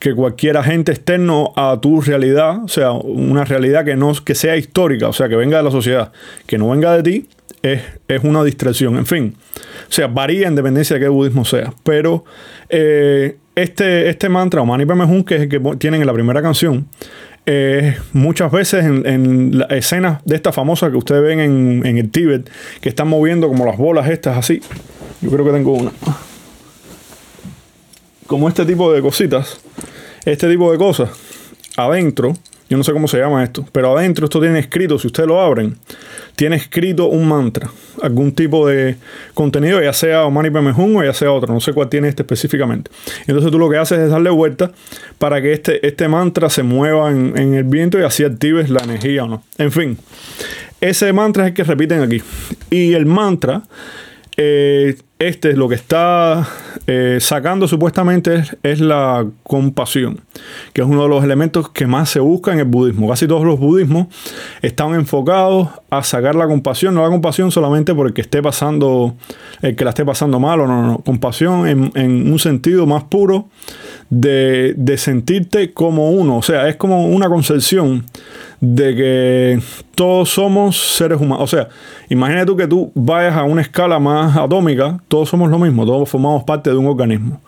Speaker 1: que cualquier agente externo a tu realidad, o sea, una realidad que no que sea histórica, o sea, que venga de la sociedad, que no venga de ti, es, una distracción. En fin, o sea, varía en dependencia de qué budismo sea. Pero eh, este, este mantra, o Mani Padme que es el que tienen en la primera canción, eh, muchas veces en, en las escenas de esta famosa que ustedes ven en, en, el Tíbet, que están moviendo como las bolas estas así. Yo creo que tengo una. Como este tipo de cositas. Este tipo de cosas. Adentro yo no sé cómo se llama esto, pero adentro esto tiene escrito, si ustedes lo abren, tiene escrito un mantra, algún tipo de contenido, ya sea Omani Pemehun o ya sea otro, no sé cuál tiene este específicamente. Entonces tú lo que haces es darle vuelta para que este, este mantra se mueva en, en el viento y así actives la energía o no. En fin, ese mantra es el que repiten aquí. Y el mantra eh, este lo que está eh, sacando supuestamente es, la compasión, que es uno de los elementos que más se busca en el budismo. Casi todos los budismos están enfocados a sacar la compasión, no la compasión solamente por el que esté pasando, el que la esté pasando mal o no, no, compasión en, en un sentido más puro de, de sentirte como uno, o sea, es como una concepción de que todos somos seres humanos. O sea, imagínate tú que tú vayas a una escala más atómica, todos somos lo mismo, todos formamos parte de un organismo,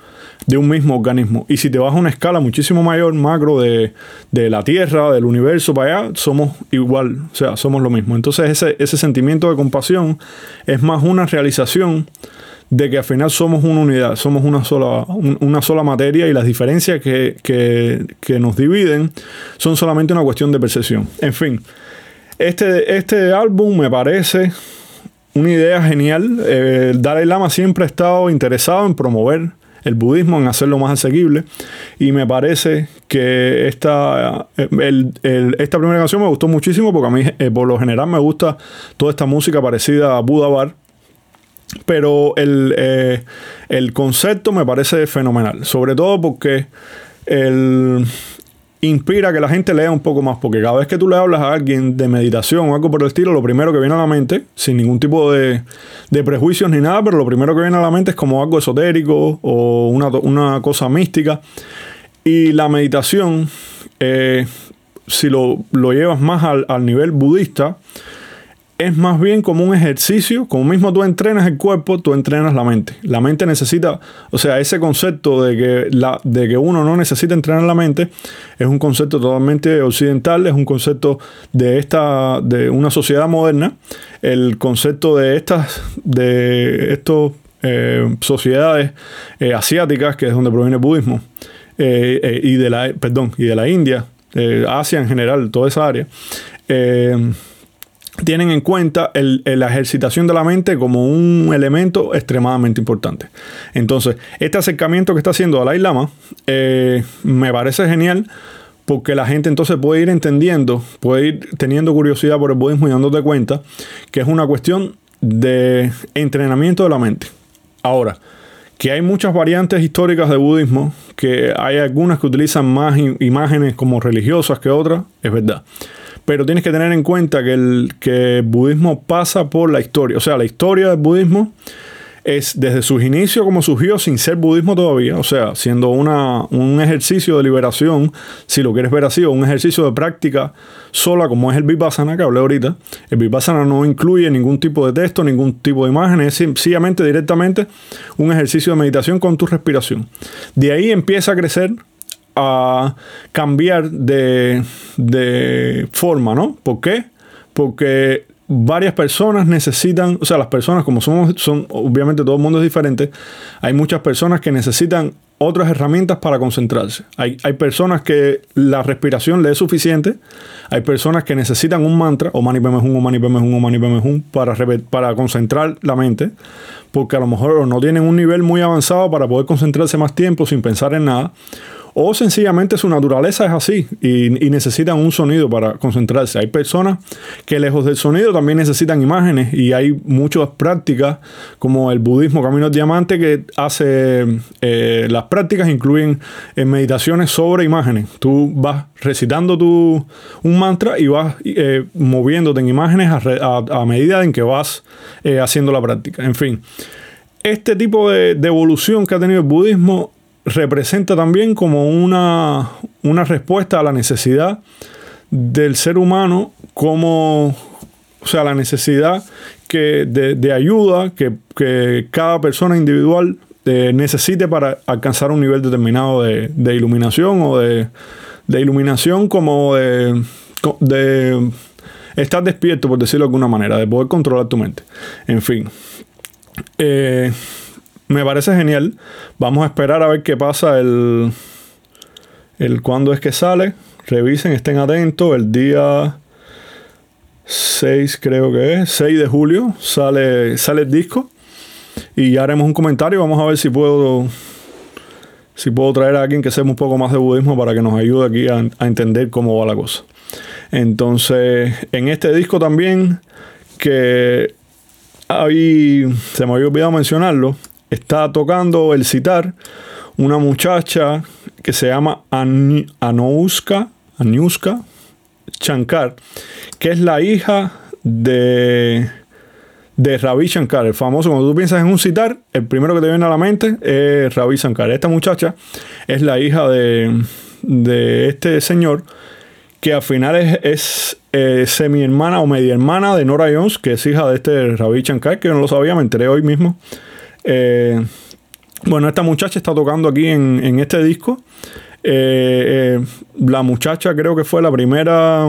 Speaker 1: de un mismo organismo. Y si te vas a una escala muchísimo mayor, macro, de, la Tierra, del universo para allá, somos igual, o sea, somos lo mismo. Entonces ese, ese sentimiento de compasión es más una realización de que al final somos una unidad, somos una sola, una sola materia y las diferencias que, nos dividen son solamente una cuestión de percepción. En fin, este, este álbum me parece una idea genial. Eh, Dalai Lama siempre ha estado interesado en promover el budismo, en hacerlo más asequible. Y me parece que esta, esta primera canción me gustó muchísimo porque a mí, eh, por lo general, me gusta toda esta música parecida a Buda Bar. Pero eh, el, concepto me parece fenomenal, sobre todo porque el, inspira que la gente lea un poco más, porque cada vez que tú le hablas a alguien de meditación o algo por el estilo, lo primero que viene a la mente, sin ningún tipo de, prejuicios ni nada, pero lo primero que viene a la mente es como algo esotérico o una, cosa mística. Y la meditación, eh, si lo, llevas más al, al nivel budista, es más bien como un ejercicio, como mismo tú entrenas el cuerpo, tú entrenas la mente. La mente necesita, o sea, ese concepto de que, la, de que uno no necesita entrenar la mente es un concepto totalmente occidental, es un concepto de esta, de una sociedad moderna. El concepto de estas, de estos eh, sociedades eh, asiáticas, que es donde proviene el budismo, eh, y de la, perdón, y de la India, Asia en general, toda esa área tienen en cuenta la ejercitación de la mente como un elemento extremadamente importante. Entonces, este acercamiento que está haciendo Dalai Lama eh, me parece genial porque la gente entonces puede ir entendiendo, puede ir teniendo curiosidad por el budismo y dándote cuenta que es una cuestión de entrenamiento de la mente. Ahora, que hay muchas variantes históricas de budismo, que hay algunas que utilizan más imágenes como religiosas que otras, es verdad. Pero tienes que tener en cuenta que el, que budismo pasa por la historia. O sea, la historia del budismo es desde sus inicios como surgió sin ser budismo todavía, o sea, siendo una, un ejercicio de liberación, si lo quieres ver así, o un ejercicio de práctica sola como es el Vipassana que hablé ahorita. El Vipassana no incluye ningún tipo de texto, ningún tipo de imagen, es sencillamente directamente un ejercicio de meditación con tu respiración. De ahí empieza a crecer a cambiar de, de forma, ¿no? ¿Por qué? Porque varias personas necesitan, o sea, las personas como somos, son, obviamente todo el mundo es diferente, hay muchas personas que necesitan otras herramientas para concentrarse. Hay, hay personas que la respiración le es suficiente, hay personas que necesitan un mantra, o mani peme hum, o mani peme hum, o mani peme hum, para, para concentrar la mente, porque a lo mejor no tienen un nivel muy avanzado para poder concentrarse más tiempo sin pensar en nada, o sencillamente su naturaleza es así y, necesitan un sonido para concentrarse. Hay personas que lejos del sonido también necesitan imágenes y hay muchas prácticas como el budismo Camino Diamante que hace eh, las prácticas incluyen eh, meditaciones sobre imágenes. Tú vas recitando tu, un mantra y vas eh, moviéndote en imágenes a, medida en que vas haciendo la práctica. En fin, este tipo de, de evolución que ha tenido el budismo representa también como una, una respuesta a la necesidad del ser humano como, o sea, la necesidad que de, ayuda que, cada persona individual eh, necesite para alcanzar un nivel determinado de, iluminación o de, iluminación como de, de estar despierto, por decirlo de alguna manera, de poder controlar tu mente. En fin. Eh, me parece genial. Vamos a esperar a ver qué pasa el, el cuándo es que sale. Revisen, estén atentos. El día 6 creo que es, 6 de julio sale, sale el disco. Y ya haremos un comentario. Vamos a ver si puedo si puedo traer a alguien que sepa un poco más de budismo para que nos ayude aquí a, a, entender cómo va la cosa. Entonces, en este disco también, que ahí se me había olvidado mencionarlo, está tocando el citar una muchacha que se llama Anouska, Anuska Shankar, que es la hija de, de Ravi Shankar, el famoso, cuando tú piensas en un citar, el primero que te viene a la mente es Ravi Shankar. Esta muchacha es la hija de, de este señor, que al final es, eh, semi hermana o media hermana de Nora Jones, que es hija de este Ravi Shankar, que yo no lo sabía, me enteré hoy mismo. Eh, bueno, esta muchacha está tocando aquí en, este disco. Eh, eh, la muchacha creo que fue la primera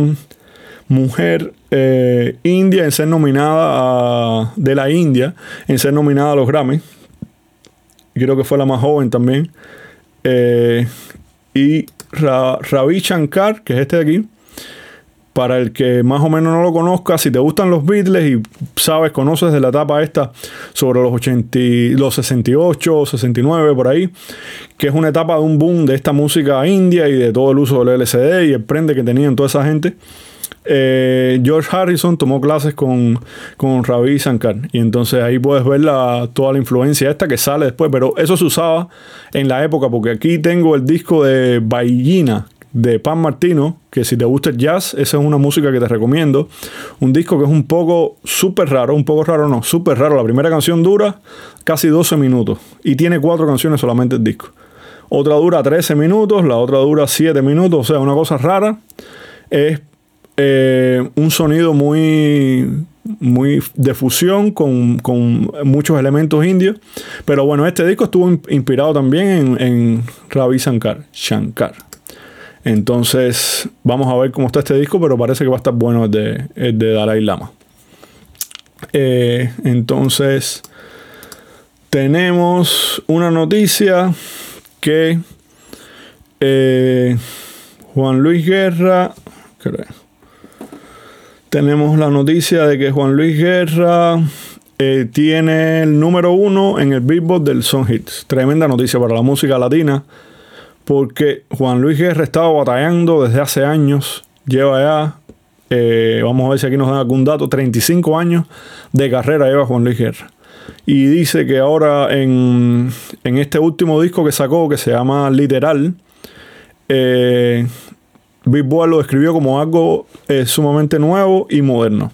Speaker 1: mujer india en ser nominada de la India, en ser nominada a los Grammy. Creo que fue la más joven también. y Ravi Shankar, que es este de aquí, para el que más o menos no lo conozca, si te gustan los Beatles y sabes, conoces de la etapa esta sobre los, 80, los 68, 69, por ahí, que es una etapa de un boom de esta música india y de todo el uso del LCD y el prende que tenían toda esa gente. Eh, George Harrison tomó clases con, con Ravi Shankar y entonces ahí puedes ver la, toda la influencia esta que sale después, pero eso se usaba en la época porque aquí tengo el disco de Baillina de Pan Martino, que si te gusta el jazz, esa es una música que te recomiendo. Un disco que es un poco súper raro, un poco raro no, súper raro. La primera canción dura casi 12 minutos y tiene cuatro canciones solamente el disco. Otra dura 13 minutos, la otra dura 7 minutos, o sea, una cosa rara. Es eh, un sonido muy, muy de fusión con, muchos elementos indios. Pero bueno, este disco estuvo inspirado también en, en Ravi Shankar. Shankar. Entonces, vamos a ver cómo está este disco, pero parece que va a estar bueno el de, de Dalai Lama. Eh, entonces, tenemos una noticia que eh, Juan Luis Guerra tenemos la noticia de que Juan Luis Guerra eh, tiene el número uno en el Billboard del Song Hits. Tremenda noticia para la música latina, porque Juan Luis Guerra estaba batallando desde hace años. Lleva ya, eh, vamos a ver si aquí nos dan algún dato, 35 años de carrera lleva Juan Luis Guerra. Y dice que ahora en, en este último disco que sacó, que se llama Literal, eh, lo describió como algo eh, sumamente nuevo y moderno.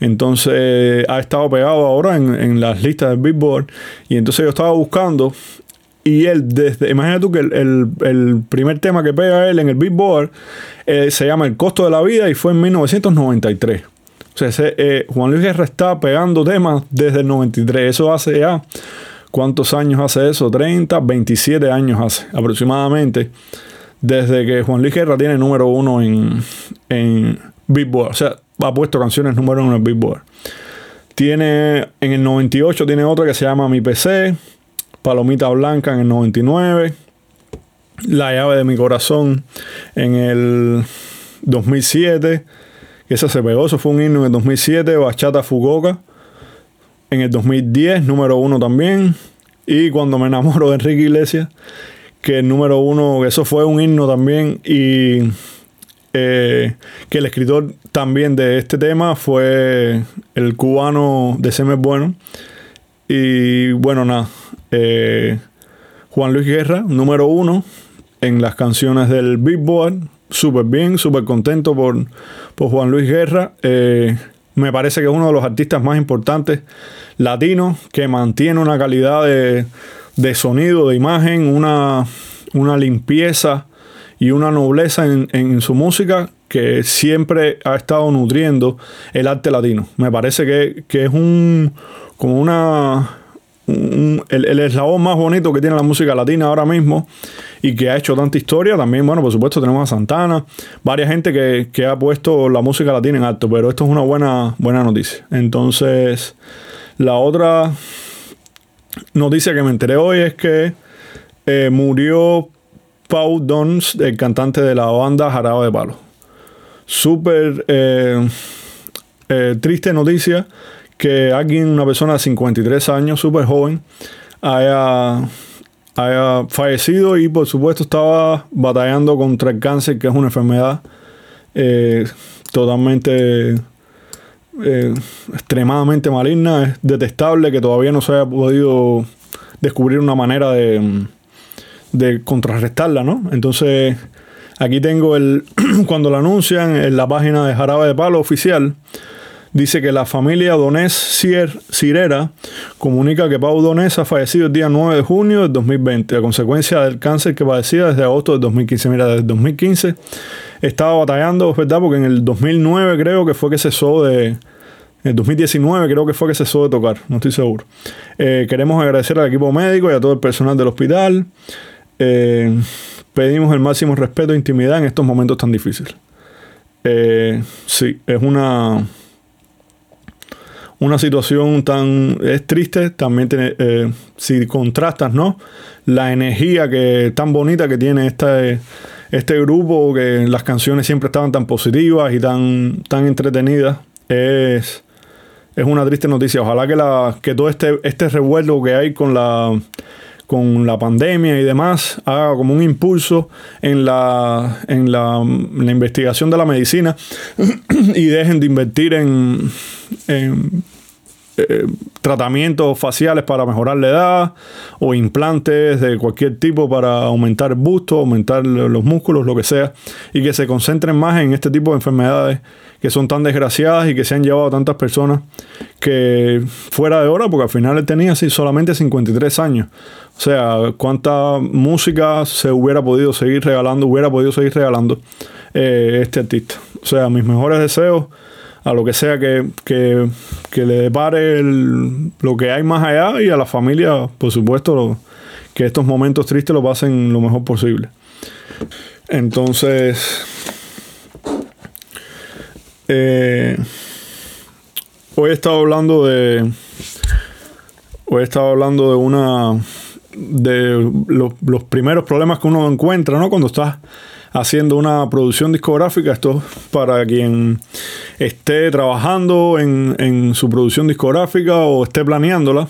Speaker 1: Entonces ha estado pegado ahora en, las listas de Billboard. Y entonces yo estaba buscando. Y él, desde. Imagínate tú que el, primer tema que pega él en el Billboard eh, se llama El costo de la vida y fue en 1993. O sea, ese, Juan Luis Guerra está pegando temas desde el 93. Eso hace ya. ¿Cuántos años hace eso? 30, 27 años hace aproximadamente desde que Juan Luis Guerra tiene número uno en, en Billboard. O sea, ha puesto canciones número uno en Billboard. Tiene, en el 98 tiene otra que se llama Mi PC, Palomita Blanca en el 99, La llave de mi corazón en el 2007, que se pegó, eso fue un himno en el 2007, Bachata Fugoka en el 2010, número uno también, y Cuando me enamoro de Enrique Iglesias que el número uno, eso fue un himno también y eh, que el escritor también de este tema fue el cubano de Semes Bueno. Y bueno, nada, eh, Juan Luis Guerra, número uno en las canciones del Billboard, súper bien, súper contento por, por, Juan Luis Guerra. Eh, me parece que es uno de los artistas más importantes latinos que mantiene una calidad de de sonido, de imagen, una, una limpieza y una nobleza en, su música que siempre ha estado nutriendo el arte latino. Me parece que, es un como una el, eslabón más bonito que tiene la música latina ahora mismo y que ha hecho tanta historia. También, bueno, por supuesto tenemos a Santana, varias gente que, que ha puesto la música latina en alto, pero esto es una buena, buena noticia. Entonces, la otra noticia que me enteré hoy es que eh, murió Paul Dons, el cantante de la banda Jarado de Palo. Súper eh, eh, triste noticia que alguien, una persona de 53 años, súper joven, haya, haya fallecido y por supuesto estaba batallando contra el cáncer, que es una enfermedad totalmente eh, extremadamente maligna, es detestable, que todavía no se haya podido descubrir una manera de, de contrarrestarla, ¿no? Entonces, aquí tengo el, cuando lo anuncian en la página de Jarabe de Palo oficial, dice que la familia Donés Cirera comunica que Pau Donés ha fallecido el día 9 de junio del 2020 a consecuencia del cáncer que padecía desde agosto del 2015. Mira, desde 2015 estaba batallando, ¿verdad? Porque en el 2009 creo que fue que cesó de... En el 2019 creo que fue que cesó de tocar, no estoy seguro. Eh, queremos agradecer al equipo médico y a todo el personal del hospital. Eh, pedimos el máximo respeto e intimidad en estos momentos tan difíciles. Eh, sí, es una una situación tan es triste también tiene, si contrastas no la energía que tan bonita que tiene este este grupo que las canciones siempre estaban tan positivas y tan, tan entretenidas, es, es una triste noticia. Ojalá que, la, que todo este, este revuelo que hay con la, con la pandemia y demás haga como un impulso en la, en la, investigación de la medicina y dejen de invertir en, en eh, tratamientos faciales para mejorar la edad o implantes de cualquier tipo para aumentar el busto, aumentar los músculos, lo que sea, y que se concentren más en este tipo de enfermedades que son tan desgraciadas y que se han llevado a tantas personas que fuera de hora, porque al final él tenía así solamente 53 años. O sea, cuánta música se hubiera podido seguir regalando, hubiera podido seguir regalando eh, este artista. O sea, mis mejores deseos a lo que sea que, le depare lo que hay más allá y a la familia, por supuesto, que estos momentos tristes lo pasen lo mejor posible. Entonces, eh, hoy he estado hablando de. Hoy he estado hablando de una. de los primeros problemas que uno encuentra, ¿no? Cuando estás haciendo una producción discográfica. Esto para quien esté trabajando en, en su producción discográfica o esté planeándola.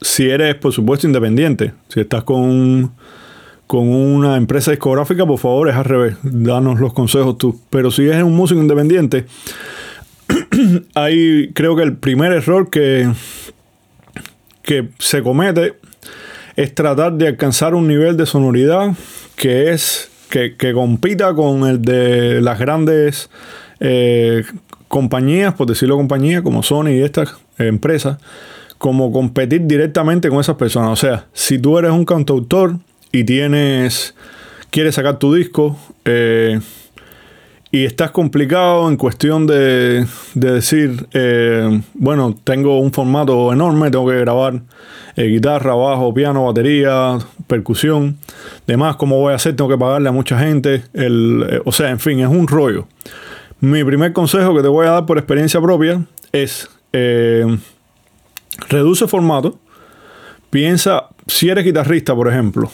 Speaker 1: Si eres, por supuesto, independiente, si estás con, con una empresa discográfica, por favor, es al revés. Danos los consejos tú. Pero si eres un músico independiente, ahí creo que el primer error que, que se comete es tratar de alcanzar un nivel de sonoridad que es que, compita con el de las grandes eh, compañías, por decirlo compañías, como Sony y estas empresas, como competir directamente con esas personas. O sea, si tú eres un cantautor y tienes, quieres sacar tu disco, eh, y estás complicado en cuestión de, decir, eh, bueno, tengo un formato enorme, tengo que grabar eh, guitarra, bajo, piano, batería, percusión, demás, ¿cómo voy a hacer? Tengo que pagarle a mucha gente, el, o sea, en fin, es un rollo. Mi primer consejo que te voy a dar por experiencia propia es reduce formato. Piensa, si eres guitarrista, por ejemplo,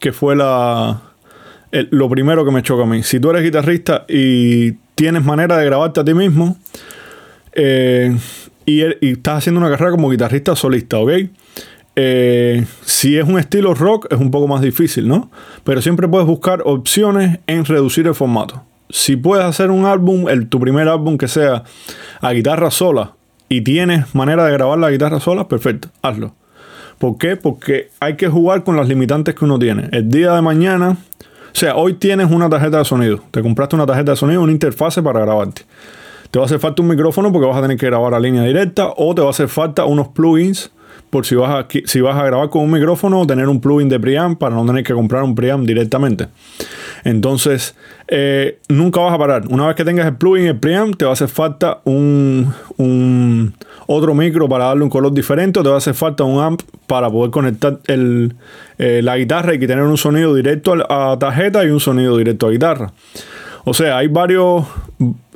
Speaker 1: que fue la, lo primero que me choca a mí. Si tú eres guitarrista y tienes manera de grabarte a ti mismo eh, y, estás haciendo una carrera como guitarrista solista, ¿ok? Eh, si es un estilo rock es un poco más difícil, ¿no? Pero siempre puedes buscar opciones en reducir el formato. Si puedes hacer un álbum, el, tu primer álbum que sea a guitarra sola y tienes manera de grabar la guitarra sola, perfecto, hazlo. ¿Por qué? Porque hay que jugar con las limitantes que uno tiene. El día de mañana, sea, hoy tienes una tarjeta de sonido. Te compraste una tarjeta de sonido, una interfase para grabarte. Te va a hacer falta un micrófono porque vas a tener que grabar a línea directa o te va a hacer falta unos plugins por si vas a, si vas a grabar con un micrófono o tener un plugin de preamp para no tener que comprar un preamp directamente. Entonces, eh, nunca vas a parar. Una vez que tengas el plugin, el preamp, te va a hacer falta un, otro micro para darle un color diferente, o te va a hacer falta un amp para poder conectar el, eh, la guitarra y tener un sonido directo a tarjeta y un sonido directo a guitarra. O sea, hay varios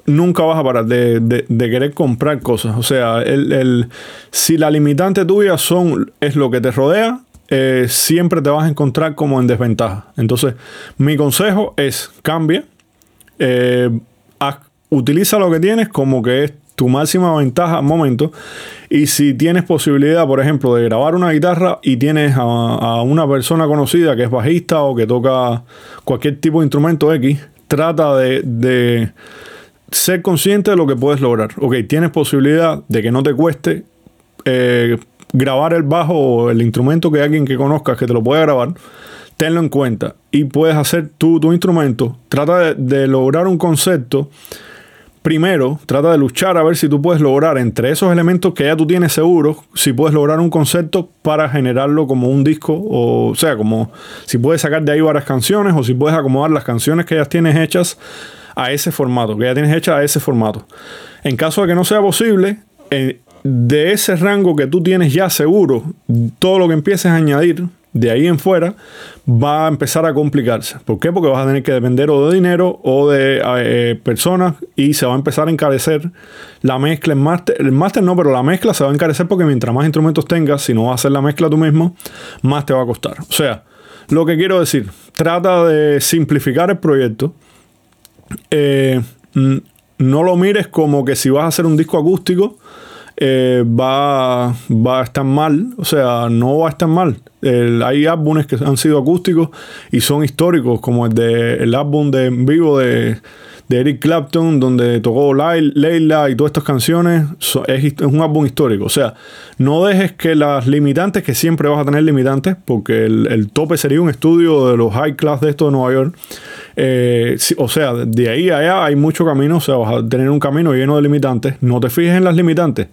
Speaker 1: nunca vas a parar de, querer comprar cosas. O sea, el, si la limitante tuya son, es lo que te rodea, eh, siempre te vas a encontrar como en desventaja. Entonces, mi consejo es cambia, eh, utiliza lo que tienes como que es tu máxima ventaja al momento. Y si tienes posibilidad, por ejemplo, de grabar una guitarra y tienes a, una persona conocida que es bajista o que toca cualquier tipo de instrumento X, trata de ser consciente de lo que puedes lograr. Ok, tienes posibilidad de que no te cueste eh, grabar el bajo o el instrumento que alguien que conozcas que te lo pueda grabar. Tenlo en cuenta y puedes hacer tu instrumento. Trata de, lograr un concepto. Primero, trata de luchar a ver si tú puedes lograr entre esos elementos que ya tú tienes seguros, si puedes lograr un concepto para generarlo como un disco, o, sea, como si puedes sacar de ahí varias canciones o si puedes acomodar las canciones que ya tienes hechas a ese formato, que ya tienes hecha a ese formato. En caso de que no sea posible, eh, de ese rango que tú tienes ya seguro, todo lo que empieces a añadir de ahí en fuera va a empezar a complicarse. ¿Por qué? Porque vas a tener que depender o de dinero o de eh, personas y se va a empezar a encarecer la mezcla en máster. El máster no, pero la mezcla se va a encarecer porque mientras más instrumentos tengas, si no vas a hacer la mezcla tú mismo, más te va a costar. O sea, lo que quiero decir, trata de simplificar el proyecto eh, no lo mires como que si vas a hacer un disco acústico eh, va, va, a estar mal, o sea, no va a estar mal. hay álbumes que han sido acústicos y son históricos, como el de el álbum de en vivo de, Eric Clapton, donde tocó Leila y todas estas canciones, es, un álbum histórico. O sea, no dejes que las limitantes, que siempre vas a tener limitantes, porque el, el tope sería un estudio de los high class de esto de Nueva York, eh, o sea, de ahí a allá hay mucho camino, o sea, vas a tener un camino lleno de limitantes. No te fijes en las limitantes.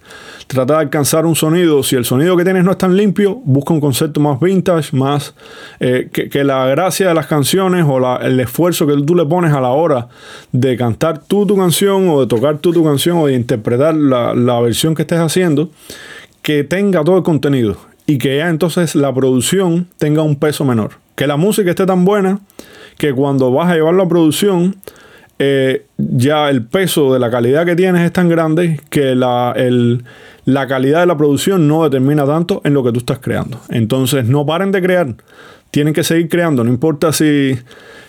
Speaker 1: Trata de alcanzar un sonido. Si el sonido que tienes no es tan limpio, busca un concepto más vintage, más eh, que, la gracia de las canciones o el esfuerzo que tú le pones a la hora de cantar tú tu canción o de tocar tú tu canción o de interpretar la, la versión que estés haciendo, que tenga todo el contenido y que ya entonces la producción tenga un peso menor. Que la música esté tan buena que cuando vas a llevarlo a producción, eh, ya el peso de la calidad que tienes es tan grande que la, la, calidad de la producción no determina tanto en lo que tú estás creando. Entonces no paren de crear, tienen que seguir creando, no importa si,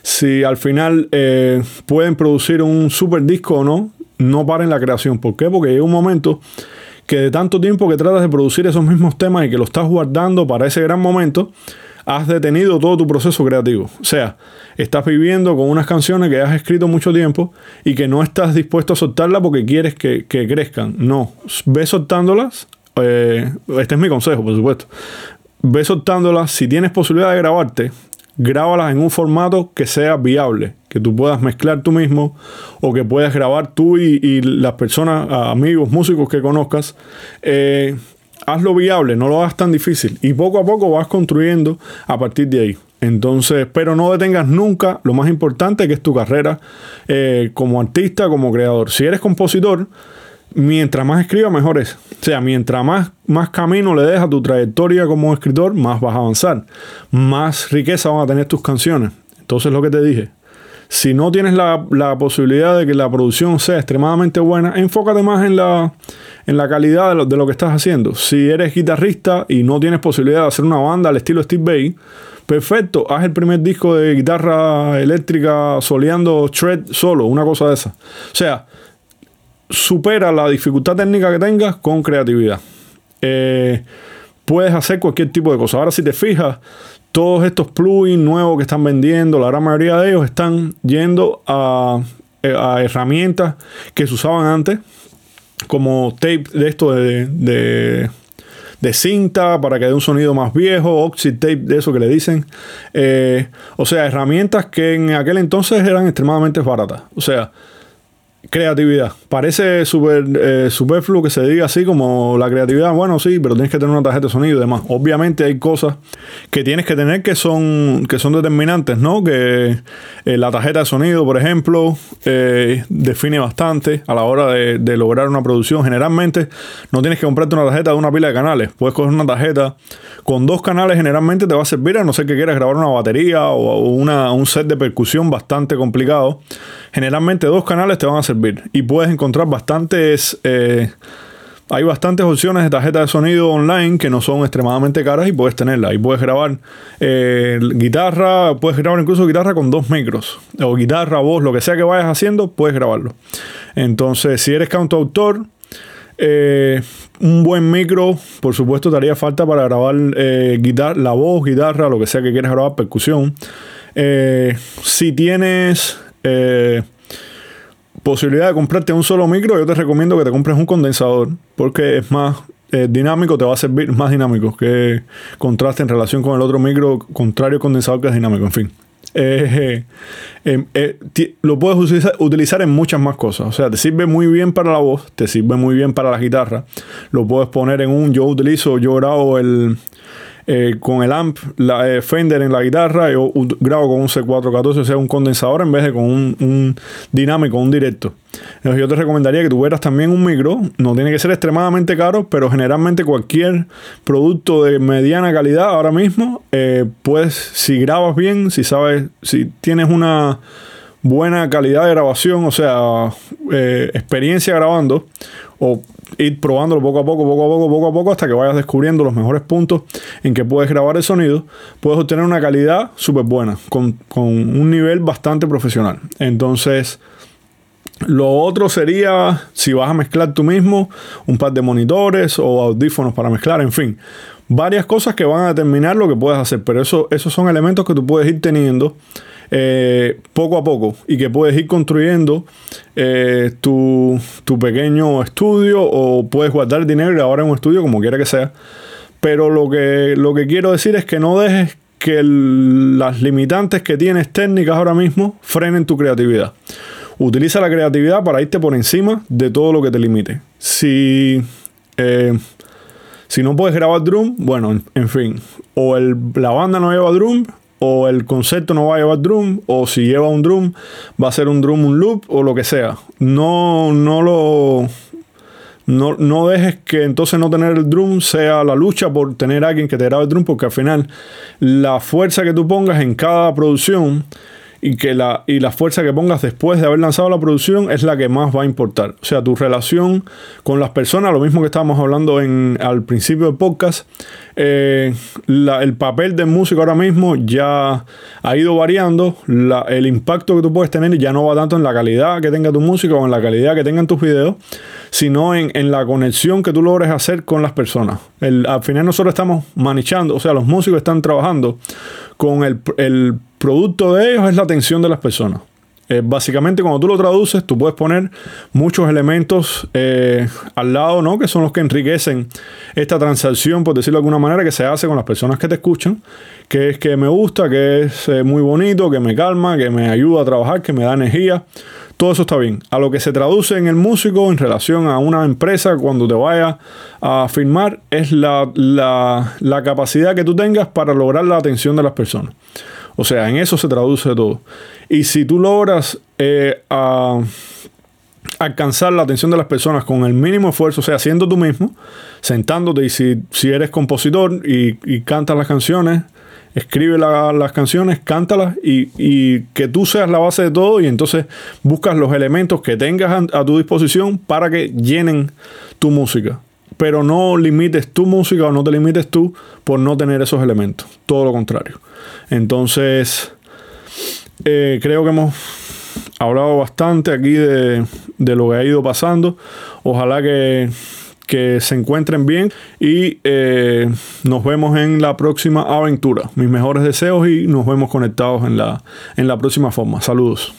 Speaker 1: si al final eh, pueden producir un super disco o no, no paren la creación. ¿Por qué? Porque llega un momento que de tanto tiempo que tratas de producir esos mismos temas y que lo estás guardando para ese gran momento, has detenido todo tu proceso creativo. O sea, estás viviendo con unas canciones que has escrito mucho tiempo y que no estás dispuesto a soltarlas porque quieres que, crezcan. No, ve soltándolas. Eh, este es mi consejo, por supuesto. Ve soltándolas. Si tienes posibilidad de grabarte, grábalas en un formato que sea viable, que tú puedas mezclar tú mismo o que puedas grabar tú y, las personas, amigos, músicos que conozcas. Eh, hazlo viable, no lo hagas tan difícil y poco a poco vas construyendo a partir de ahí. Entonces, pero no detengas nunca lo más importante que es tu carrera eh, como artista, como creador. Si eres compositor, mientras más escribas, mejor es. O sea, mientras más, más camino le dejas tu trayectoria como escritor, más vas a avanzar. Más riqueza van a tener tus canciones. Entonces, lo que te dije, si no tienes la, posibilidad de que la producción sea extremadamente buena, enfócate más en la, en la calidad de lo, de lo, que estás haciendo. Si eres guitarrista y no tienes posibilidad de hacer una banda al estilo Steve Bay, perfecto, haz el primer disco de guitarra eléctrica soleando shred solo, una cosa de esa. O sea, supera la dificultad técnica que tengas con creatividad. Eh, puedes hacer cualquier tipo de cosa. Ahora, si te fijas, todos estos plugins nuevos que están vendiendo, la gran mayoría de ellos están yendo a, eh, herramientas que se usaban antes, como tape de esto de, cinta para que dé un sonido más viejo, oxy tape de eso que le dicen. Eh, o sea, herramientas que en aquel entonces eran extremadamente baratas. O sea, Creatividad. Parece súper eh, superfluo que se diga así como la creatividad. Bueno, sí, pero tienes que tener una tarjeta de sonido y demás. Obviamente hay cosas que tienes que tener que son, que son determinantes, ¿no? Que eh, la tarjeta de sonido, por ejemplo, eh, define bastante a la hora de, lograr una producción. Generalmente no tienes que comprarte una tarjeta de una pila de canales. Puedes coger una tarjeta con dos canales, generalmente te va a servir a no ser que quieras grabar una batería o, una, un set de percusión bastante complicado. Generalmente dos canales te van a servir y puedes encontrar bastantes... Eh, hay bastantes opciones de tarjeta de sonido online que no son extremadamente caras y puedes tenerla. Y puedes grabar eh, guitarra, puedes grabar incluso guitarra con dos micros. O guitarra, voz, lo que sea que vayas haciendo, puedes grabarlo. Entonces, si eres cantautor, eh, un buen micro, por supuesto, te haría falta para grabar guitarra, la voz, guitarra, lo que sea que quieras grabar, percusión. si tienes posibilidad de comprarte un solo micro, yo te recomiendo que te compres un condensador porque es más eh, dinámico, te va a servir más dinámico que contraste en relación con el otro micro contrario condensador que es dinámico, en fin. Eh, eh, lo puedes utilizar, en muchas más cosas. O sea, te sirve muy bien para la voz, te sirve muy bien para la guitarra. Lo puedes poner en un. Yo utilizo, yo grabo el, eh, con el amp la, eh, Fender en la guitarra, yo grabo con un C414, o sea, un condensador en vez de con un, dinámico, un directo. yo te recomendaría que tuvieras también un micro, no tiene que ser extremadamente caro, pero generalmente cualquier producto de mediana calidad ahora mismo, pues si grabas bien, si sabes, si tienes una buena calidad de grabación, o sea, experiencia grabando, o ir probándolo poco a poco, poco a poco, poco a poco, hasta que vayas descubriendo los mejores puntos en que puedes grabar el sonido, puedes obtener una calidad súper buena, con, un nivel bastante profesional. Entonces, lo otro sería, si vas a mezclar tú mismo, un par de monitores o audífonos para mezclar, en fin, varias cosas que van a determinar lo que puedes hacer, pero eso, esos son elementos que tú puedes ir teniendo eh, poco a poco y que puedes ir construyendo eh, tu, pequeño estudio o puedes guardar dinero y grabar en un estudio como quiera que sea. Pero lo que, lo que quiero decir es que no dejes que las limitantes que tienes técnicas ahora mismo frenen tu creatividad. Utiliza la creatividad para irte por encima de todo lo que te limite. Si, eh, si no puedes grabar drum, bueno, en, fin, o el, la banda no lleva drum, o el concepto no va a llevar drum, o si lleva un drum, va a ser un drum, un loop, o lo que sea. No, no lo. No, no dejes que entonces no tener el drum sea la lucha por tener a alguien que te grabe el drum, porque al final la fuerza que tú pongas en cada producción y que la, y la fuerza que pongas después de haber lanzado la producción es la que más va a importar. O sea, tu relación con las personas, lo mismo que estábamos hablando en, al principio del podcast, eh, el papel del músico ahora mismo ya ha ido variando, el impacto que tú puedes tener ya no va tanto en la calidad que tenga tu música o en la calidad que tengan tus videos, sino en, la conexión que tú logres hacer con las personas. al final nosotros estamos manichando, o sea, los músicos están trabajando con el, el producto de ellos es la atención de las personas. Eh, básicamente, cuando tú lo traduces, tú puedes poner muchos elementos eh, al lado, ¿no? Que son los que enriquecen esta transacción, por decirlo de alguna manera, que se hace con las personas que te escuchan. Que es que me gusta, que es eh, muy bonito, que me calma, que me ayuda a trabajar, que me da energía. Todo eso está bien. A lo que se traduce en el músico en relación a una empresa cuando te vaya a firmar es la, la capacidad que tú tengas para lograr la atención de las personas. O sea, en eso se traduce todo. Y si tú logras eh, alcanzar la atención de las personas con el mínimo esfuerzo, o sea, siendo tú mismo, sentándote y si, si eres compositor y, cantas las canciones, escribe las canciones, cántalas y, que tú seas la base de todo y entonces buscas los elementos que tengas a, tu disposición para que llenen tu música. Pero no limites tu música o no te limites tú por no tener esos elementos. Todo lo contrario. Entonces, eh, creo que hemos hablado bastante aquí de, lo que ha ido pasando. Ojalá que, se encuentren bien y eh, nos vemos en la próxima aventura. Mis mejores deseos y nos vemos conectados en la, en la próxima forma. Saludos.